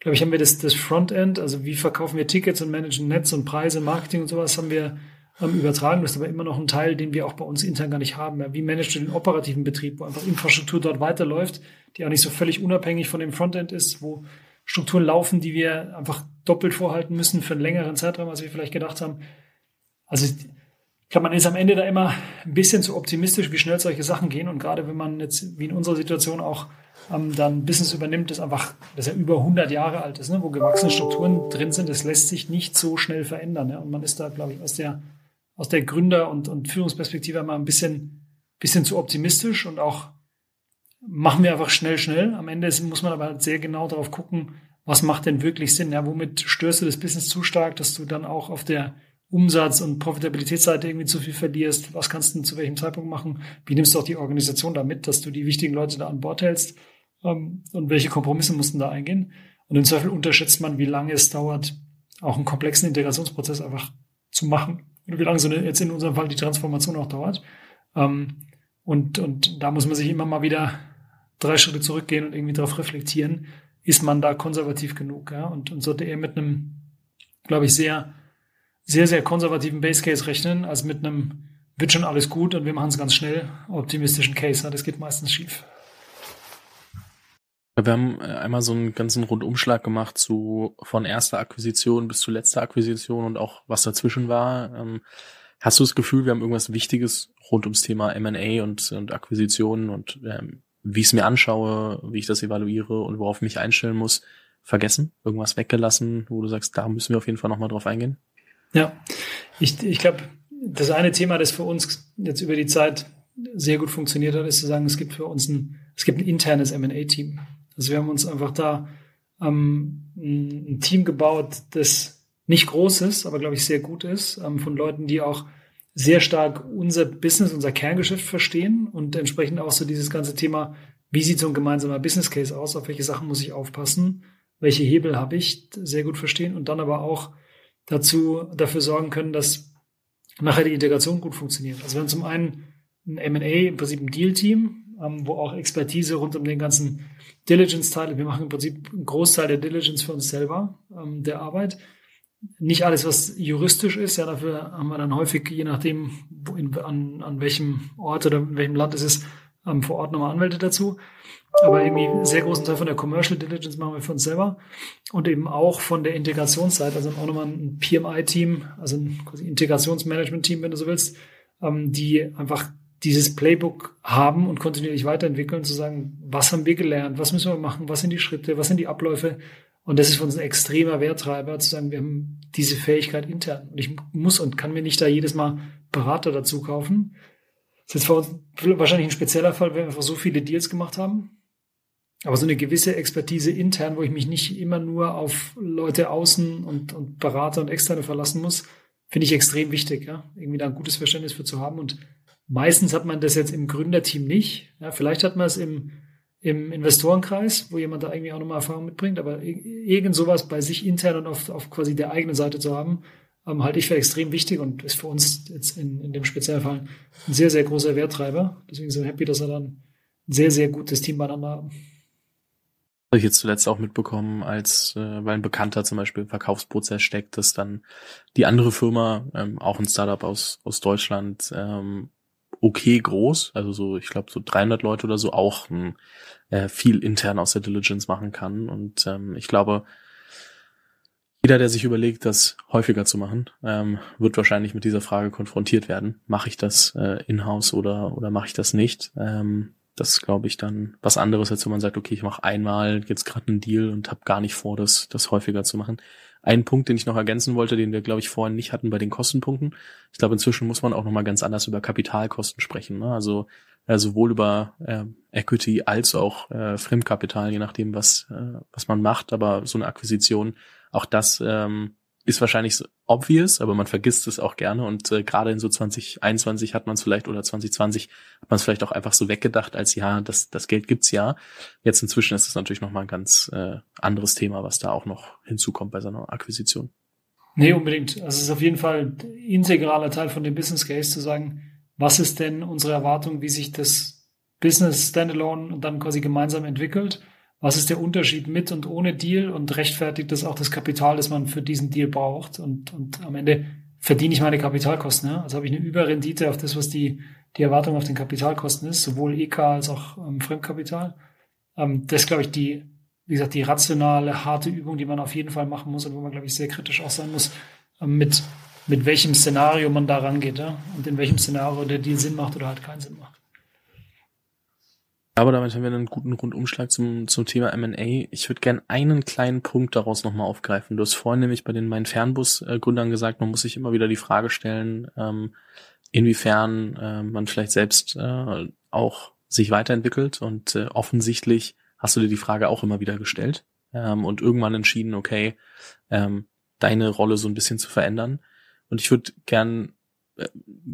glaube ich, haben wir das, das Frontend, also wie verkaufen wir Tickets und managen Netz und Preise, Marketing und sowas, haben wir ähm, übertragen. Das ist aber immer noch ein Teil, den wir auch bei uns intern gar nicht haben. Ja, wie managst du den operativen Betrieb, wo einfach Infrastruktur dort weiterläuft, die auch nicht so völlig unabhängig von dem Frontend ist, wo Strukturen laufen, die wir einfach doppelt vorhalten müssen für einen längeren Zeitraum, als wir vielleicht gedacht haben. Also glaube, man ist am Ende da immer ein bisschen zu optimistisch, wie schnell solche Sachen gehen. Und gerade wenn man jetzt, wie in unserer Situation auch, ähm, dann Business übernimmt, das einfach, das ja über 100 Jahre alt ist, ne, wo gewachsene Strukturen drin sind, das lässt sich nicht so schnell verändern. Ne? Und man ist da, glaube ich, aus der, aus der Gründer- und, und Führungsperspektive immer ein bisschen, bisschen zu optimistisch und auch machen wir einfach schnell, schnell. Am Ende muss man aber sehr genau darauf gucken, was macht denn wirklich Sinn? Ja, womit störst du das Business zu stark, dass du dann auch auf der Umsatz- und Profitabilitätsseite irgendwie zu viel verlierst? Was kannst du zu welchem Zeitpunkt machen? Wie nimmst du auch die Organisation da mit, dass du die wichtigen Leute da an Bord hältst? Ähm, und welche Kompromisse mussten da eingehen? Und im Zweifel unterschätzt man, wie lange es dauert, auch einen komplexen Integrationsprozess einfach zu machen. Oder wie lange so eine, jetzt in unserem Fall die Transformation auch dauert. Ähm, und, und da muss man sich immer mal wieder drei Schritte zurückgehen und irgendwie darauf reflektieren, ist man da konservativ genug, ja? Und, und sollte eher mit einem, glaube ich, sehr, sehr, sehr konservativen Base Case rechnen, als mit einem wird schon alles gut und wir machen es ganz schnell, optimistischen Case. Ja? Das geht meistens schief. Wir haben äh, einmal so einen ganzen Rundumschlag gemacht zu von erster Akquisition bis zu letzter Akquisition und auch was dazwischen war. Ähm, hast du das Gefühl, wir haben irgendwas Wichtiges rund ums Thema M&A und, und Akquisitionen und ähm, wie ich es mir anschaue, wie ich das evaluiere und worauf ich mich einstellen muss, vergessen? Irgendwas weggelassen, wo du sagst, da müssen wir auf jeden Fall nochmal drauf eingehen? Ja, ich, ich glaube, das eine Thema, das für uns jetzt über die Zeit sehr gut funktioniert hat, ist zu sagen, es gibt für uns ein, es gibt ein internes M&A-Team. Also wir haben uns einfach da ähm, ein Team gebaut, das nicht groß ist, aber glaube ich sehr gut ist, ähm, von Leuten, die auch sehr stark unser Business, unser Kerngeschäft verstehen und entsprechend auch so dieses ganze Thema, wie sieht so ein gemeinsamer Business Case aus, auf welche Sachen muss ich aufpassen, welche Hebel habe ich, sehr gut verstehen und dann aber auch dazu dafür sorgen können, dass nachher die Integration gut funktioniert. Also wir haben zum einen ein M&A, im Prinzip ein Deal-Team, ähm, wo auch Expertise rund um den ganzen Diligence-Teil, wir machen im Prinzip einen Großteil der Diligence für uns selber, ähm, der Arbeit nicht alles, was juristisch ist. Ja, dafür haben wir dann häufig, je nachdem, in, an, an welchem Ort oder in welchem Land es ist, ähm, vor Ort nochmal Anwälte dazu. Aber irgendwie einen sehr großen Teil von der Commercial Diligence machen wir für uns selber und eben auch von der Integrationsseite, also auch nochmal ein PMI-Team, also ein Integrationsmanagement-Team, wenn du so willst, ähm, die einfach dieses Playbook haben und kontinuierlich weiterentwickeln, zu sagen, was haben wir gelernt, was müssen wir machen, was sind die Schritte, was sind die Abläufe, und das ist für uns ein extremer Werttreiber, zu sagen, wir haben diese Fähigkeit intern. Und ich muss und kann mir nicht da jedes Mal Berater dazu kaufen. Das ist jetzt für uns wahrscheinlich ein spezieller Fall, wenn wir einfach so viele Deals gemacht haben. Aber so eine gewisse Expertise intern, wo ich mich nicht immer nur auf Leute außen und, und Berater und Externe verlassen muss, finde ich extrem wichtig, ja. Irgendwie da ein gutes Verständnis für zu haben. Und meistens hat man das jetzt im Gründerteam nicht. Ja, vielleicht hat man es im im Investorenkreis, wo jemand da irgendwie auch nochmal Erfahrung mitbringt, aber irgend sowas bei sich intern und auf, auf quasi der eigenen Seite zu haben, ähm, halte ich für extrem wichtig und ist für uns jetzt in, in dem speziellen Fall ein sehr, sehr großer Werttreiber. Deswegen sind wir happy, dass wir dann ein sehr, sehr gutes Team beieinander haben. Habe ich jetzt zuletzt auch mitbekommen, als äh, weil ein Bekannter zum Beispiel im Verkaufsprozess steckt, dass dann die andere Firma, ähm, auch ein Startup aus, aus Deutschland, ähm, okay groß, also so, ich glaube so 300 Leute oder so, auch ein äh, viel intern aus der Diligence machen kann. Und ähm, ich glaube, jeder, der sich überlegt, das häufiger zu machen, ähm, wird wahrscheinlich mit dieser Frage konfrontiert werden. Mache ich das äh, in-house oder, oder mache ich das nicht? Ähm, das ist, glaube ich, dann was anderes, als wenn man sagt, okay, ich mache einmal jetzt gerade einen Deal und habe gar nicht vor, das, das häufiger zu machen. Ein Punkt, den ich noch ergänzen wollte, den wir, glaube ich, vorhin nicht hatten bei den Kostenpunkten. Ich glaube, inzwischen muss man auch nochmal ganz anders über Kapitalkosten sprechen. Ne? Also äh, sowohl über äh, Equity als auch äh, Fremdkapital, je nachdem, was, äh, was man macht. Aber so eine Akquisition, auch das ähm, ist wahrscheinlich so obvious, aber man vergisst es auch gerne und äh, gerade in so 2021 hat man es vielleicht oder 2020 hat man es vielleicht auch einfach so weggedacht als ja, das, das Geld gibt's ja. Jetzt inzwischen ist es natürlich nochmal ein ganz äh, anderes Thema, was da auch noch hinzukommt bei so einer Akquisition. Nee, unbedingt. Also es ist auf jeden Fall ein integraler Teil von dem Business Case zu sagen, was ist denn unsere Erwartung, wie sich das Business standalone und dann quasi gemeinsam entwickelt? Was ist der Unterschied mit und ohne Deal und rechtfertigt das auch das Kapital, das man für diesen Deal braucht? Und, und am Ende verdiene ich meine Kapitalkosten. Ja? Also habe ich eine Überrendite auf das, was die, die Erwartung auf den Kapitalkosten ist, sowohl EK als auch ähm, Fremdkapital. Ähm, das ist, glaube ich, die, wie gesagt, die rationale, harte Übung, die man auf jeden Fall machen muss und wo man, glaube ich, sehr kritisch auch sein muss, ähm, mit mit welchem Szenario man da rangeht ja? und in welchem Szenario der Deal Sinn macht oder halt keinen Sinn macht. Aber damit haben wir einen guten Rundumschlag zum, zum Thema M&A. Ich würde gern einen kleinen Punkt daraus nochmal aufgreifen. Du hast vorhin nämlich bei den meinen Fernbus-Gründern gesagt, man muss sich immer wieder die Frage stellen, ähm, inwiefern äh, man vielleicht selbst äh, auch sich weiterentwickelt. Und äh, offensichtlich hast du dir die Frage auch immer wieder gestellt ähm, und irgendwann entschieden, okay, ähm, deine Rolle so ein bisschen zu verändern. Und ich würde gern, äh,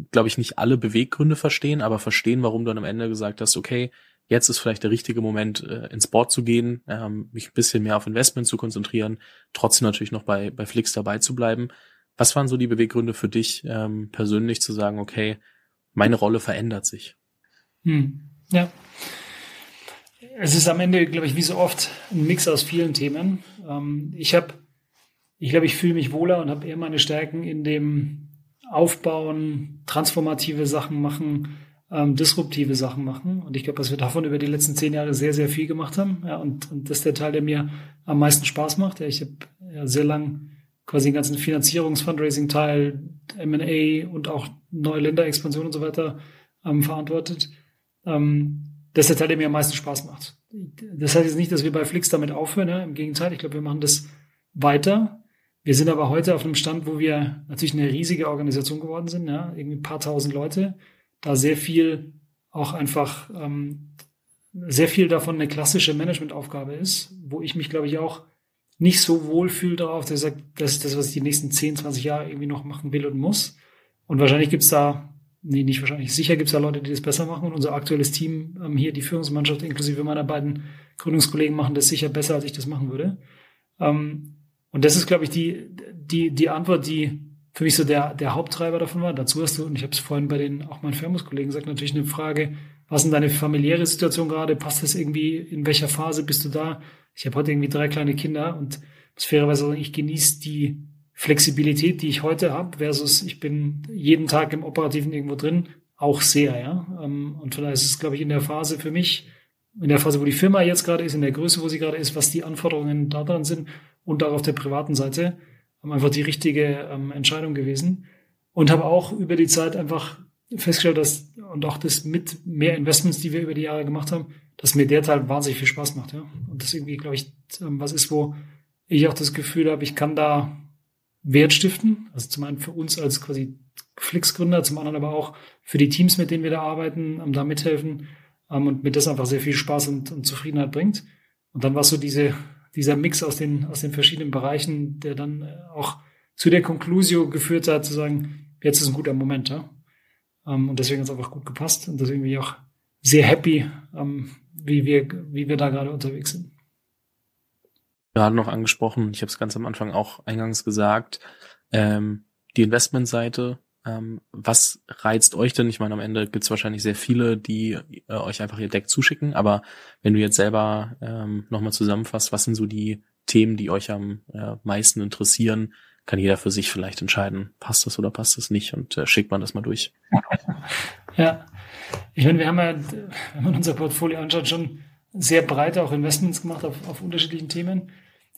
glaube ich, nicht alle Beweggründe verstehen, aber verstehen, warum du dann am Ende gesagt hast, okay, jetzt ist vielleicht der richtige Moment, äh, ins Board zu gehen, ähm, mich ein bisschen mehr auf Investment zu konzentrieren, trotzdem natürlich noch bei, bei Flix dabei zu bleiben. Was waren so die Beweggründe für dich ähm, persönlich zu sagen, okay, meine Rolle verändert sich? Hm. Ja. Es ist am Ende, glaube ich, wie so oft ein Mix aus vielen Themen. Ähm, ich habe, ich glaube, ich fühle mich wohler und habe eher meine Stärken in dem Aufbauen, transformative Sachen machen, ähm, disruptive Sachen machen. Und ich glaube, dass wir davon über die letzten zehn Jahre sehr, sehr viel gemacht haben. Ja, und, und das ist der Teil, der mir am meisten Spaß macht. Ja, ich habe ja sehr lang quasi den ganzen Finanzierungs-Fundraising-Teil, M&A und auch neue Länderexpansion und so weiter ähm, verantwortet. Ähm, das ist der Teil, der mir am meisten Spaß macht. Das heißt jetzt nicht, dass wir bei Flix damit aufhören. Ja? Im Gegenteil, ich glaube, wir machen das weiter. Wir sind aber heute auf einem Stand, wo wir natürlich eine riesige Organisation geworden sind, ja? irgendwie ein paar tausend Leute da sehr viel auch einfach ähm, sehr viel davon eine klassische Managementaufgabe ist, wo ich mich, glaube ich, auch nicht so wohl fühle darauf, dass ich sage, das ist das, was ich die nächsten 10, 20 Jahre irgendwie noch machen will und muss. Und wahrscheinlich gibt's da, nee, nicht wahrscheinlich, sicher gibt's da Leute, die das besser machen. Und unser aktuelles Team ähm, hier, die Führungsmannschaft, inklusive meiner beiden Gründungskollegen, machen das sicher besser, als ich das machen würde. Ähm, und das ist, glaube ich, die, die, die Antwort, die für mich so der, der Haupttreiber davon war. Dazu hast du, und ich habe es vorhin bei den auch meinen Firmuskollegen gesagt, natürlich eine Frage, was ist deine familiäre Situation gerade? Passt das irgendwie? In welcher Phase bist du da? Ich habe heute irgendwie drei kleine Kinder und muss fairerweise sagen, ich genieße die Flexibilität, die ich heute habe, versus ich bin jeden Tag im Operativen irgendwo drin, auch sehr, ja. Ähm, und von daher ist es, glaube ich, in der Phase für mich, in der Phase, wo die Firma jetzt gerade ist, in der Größe, wo sie gerade ist, was die Anforderungen da dran sind und auch auf der privaten Seite, einfach die richtige ähm, Entscheidung gewesen. Und habe auch über die Zeit einfach festgestellt, dass, und auch das mit mehr Investments, die wir über die Jahre gemacht haben, dass mir der Teil wahnsinnig viel Spaß macht. Ja? Und das irgendwie, glaube ich, ähm, was ist, wo ich auch das Gefühl habe, ich kann da Wert stiften. Also zum einen für uns als quasi Flix-Gründer, zum anderen aber auch für die Teams, mit denen wir da arbeiten, da mithelfen ähm, und mir das einfach sehr viel Spaß und, und Zufriedenheit bringt. Und dann war so diese dieser Mix aus den, aus den verschiedenen Bereichen, der dann äh, auch zu der Conclusio geführt hat, zu sagen, jetzt ist ein guter Moment, ja. Ähm, und deswegen hat es einfach gut gepasst und deswegen bin ich auch sehr happy, ähm, wie wir, wie wir da gerade unterwegs sind. Gerade noch angesprochen, ich habe es ganz am Anfang auch eingangs gesagt, ähm, die Investmentseite ähm, was reizt euch denn? Ich meine, am Ende gibt es wahrscheinlich sehr viele, die äh, euch einfach ihr Deck zuschicken, aber wenn du jetzt selber ähm, nochmal zusammenfasst, was sind so die Themen, die euch am äh, meisten interessieren, kann jeder für sich vielleicht entscheiden, passt das oder passt das nicht und äh, schickt man das mal durch. Ja, ich meine, wir haben ja, wenn man unser Portfolio anschaut, schon sehr breite auch Investments gemacht auf, auf unterschiedlichen Themen.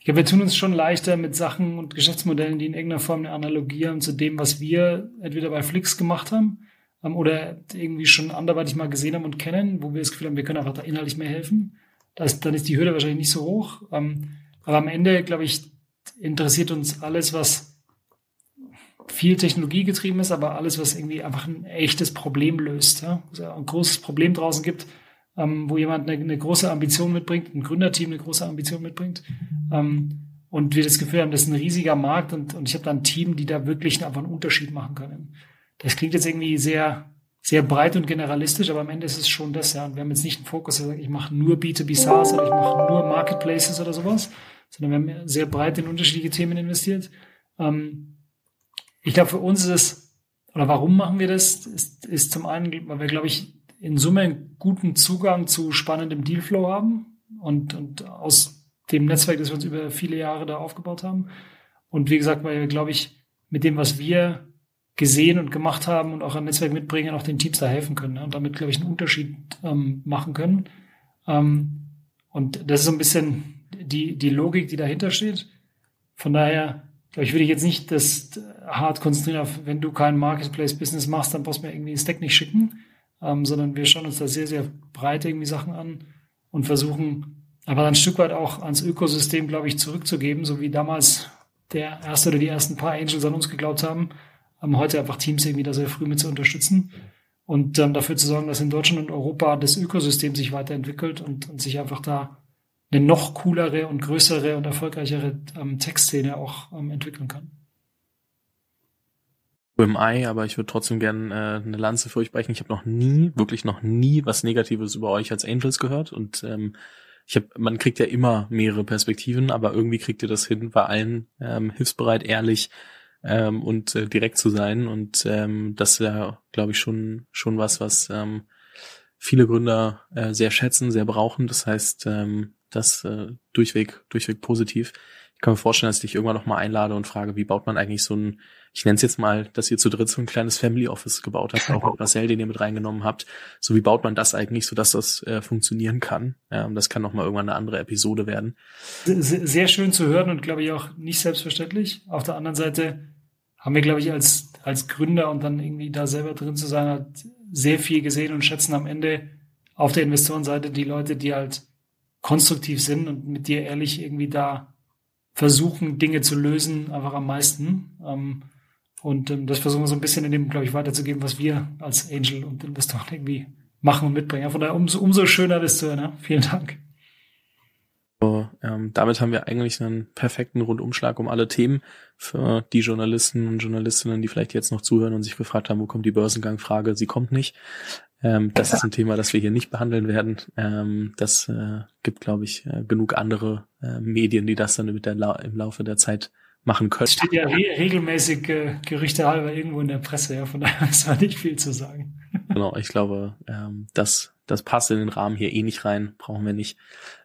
Ich glaube, wir tun uns schon leichter mit Sachen und Geschäftsmodellen, die in irgendeiner Form eine Analogie haben zu dem, was wir entweder bei Flix gemacht haben ähm, oder irgendwie schon anderweitig mal gesehen haben und kennen, wo wir das Gefühl haben, wir können einfach da inhaltlich mehr helfen. Das, dann ist die Hürde wahrscheinlich nicht so hoch. Ähm, aber am Ende, glaube ich, interessiert uns alles, was viel Technologie getrieben ist, aber alles, was irgendwie einfach ein echtes Problem löst. Ja? Also ein großes Problem draußen gibt, ähm, wo jemand eine, eine, große Ambition mitbringt, ein Gründerteam eine große Ambition mitbringt. Ähm, und wir das Gefühl haben, das ist ein riesiger Markt und, und ich habe da ein Team, die da wirklich einfach einen Unterschied machen können. Das klingt jetzt irgendwie sehr, sehr breit und generalistisch, aber am Ende ist es schon das, ja. Und wir haben jetzt nicht einen Fokus, der sagt, ich mache nur B2B SaaS oder ich mache nur Marketplaces oder sowas, sondern wir haben sehr breit in unterschiedliche Themen investiert. Ähm, ich glaube, für uns ist es, oder warum machen wir das, ist, ist zum einen, weil wir, glaube ich, in Summe einen guten Zugang zu spannendem Dealflow haben und, und aus dem Netzwerk, das wir uns über viele Jahre da aufgebaut haben. Und wie gesagt, weil wir, glaube ich, mit dem, was wir gesehen und gemacht haben und auch ein Netzwerk mitbringen, auch den Teams da helfen können ne? und damit, glaube ich, einen Unterschied ähm, machen können. Ähm, und das ist so ein bisschen die, die Logik, die dahinter steht. Von daher ich würde jetzt nicht das hart konzentrieren auf, wenn du kein Marketplace-Business machst, dann brauchst du mir irgendwie ein Stack nicht schicken, ähm, sondern wir schauen uns da sehr, sehr breit irgendwie Sachen an und versuchen aber ein Stück weit auch ans Ökosystem, glaube ich, zurückzugeben, so wie damals der erste oder die ersten paar Angels an uns geglaubt haben, haben heute einfach Teams irgendwie da sehr früh mit zu unterstützen und ähm, dafür zu sorgen, dass in Deutschland und Europa das Ökosystem sich weiterentwickelt und, und sich einfach da eine noch coolere und größere und erfolgreichere ähm, Textszene auch ähm, entwickeln kann. UMI, aber ich würde trotzdem gerne äh, eine Lanze für euch brechen. Ich habe noch nie, wirklich noch nie was Negatives über euch als Angels gehört und ähm, ich habe, man kriegt ja immer mehrere Perspektiven, aber irgendwie kriegt ihr das hin, bei allen ähm, hilfsbereit, ehrlich ähm, und äh, direkt zu sein und ähm, das ist ja, glaube ich, schon schon was, was ähm, viele Gründer äh, sehr schätzen, sehr brauchen. Das heißt, ähm, das äh, durchweg, durchweg positiv. Kann mir vorstellen, dass ich dich irgendwann noch mal einlade und frage, wie baut man eigentlich so ein, ich nenne es jetzt mal, dass ihr zu dritt so ein kleines Family Office gebaut habt, auch mit Marcel, den ihr mit reingenommen habt. So wie baut man das eigentlich, so dass das äh, funktionieren kann? Ja, das kann noch mal irgendwann eine andere Episode werden. Sehr schön zu hören und glaube ich auch nicht selbstverständlich. Auf der anderen Seite haben wir, glaube ich, als, als Gründer und dann irgendwie da selber drin zu sein, hat sehr viel gesehen und schätzen am Ende auf der Investorenseite die Leute, die halt konstruktiv sind und mit dir ehrlich irgendwie da versuchen, Dinge zu lösen, einfach am meisten. Ähm, und ähm, das versuchen wir so ein bisschen in dem, glaube ich, weiterzugeben, was wir als Angel und Investoren irgendwie machen und mitbringen. Von daher umso, umso schöner zu hören. Ja? Vielen Dank. So, ähm, damit haben wir eigentlich einen perfekten Rundumschlag um alle Themen für die Journalisten und Journalistinnen, die vielleicht jetzt noch zuhören und sich gefragt haben, wo kommt die Börsengangfrage? Sie kommt nicht. Ähm, das ist ein Thema, das wir hier nicht behandeln werden. Ähm, das äh, gibt, glaube ich, äh, genug andere äh, Medien, die das dann mit der La im Laufe der Zeit machen können. Es steht ja re regelmäßig äh, Gerüchte halber irgendwo in der Presse, ja, von daher [LAUGHS] ist da nicht viel zu sagen. Genau, ich glaube, ähm, das, das passt in den Rahmen hier eh nicht rein, brauchen wir nicht.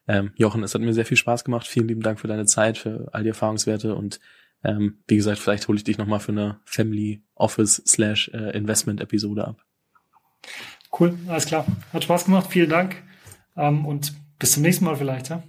Ähm, Jochen, es hat mir sehr viel Spaß gemacht. Vielen lieben Dank für deine Zeit, für all die Erfahrungswerte und ähm, wie gesagt, vielleicht hole ich dich nochmal für eine Family Office slash äh, Investment Episode ab. Cool, alles klar. Hat Spaß gemacht, vielen Dank ähm, und bis zum nächsten Mal vielleicht. Ja?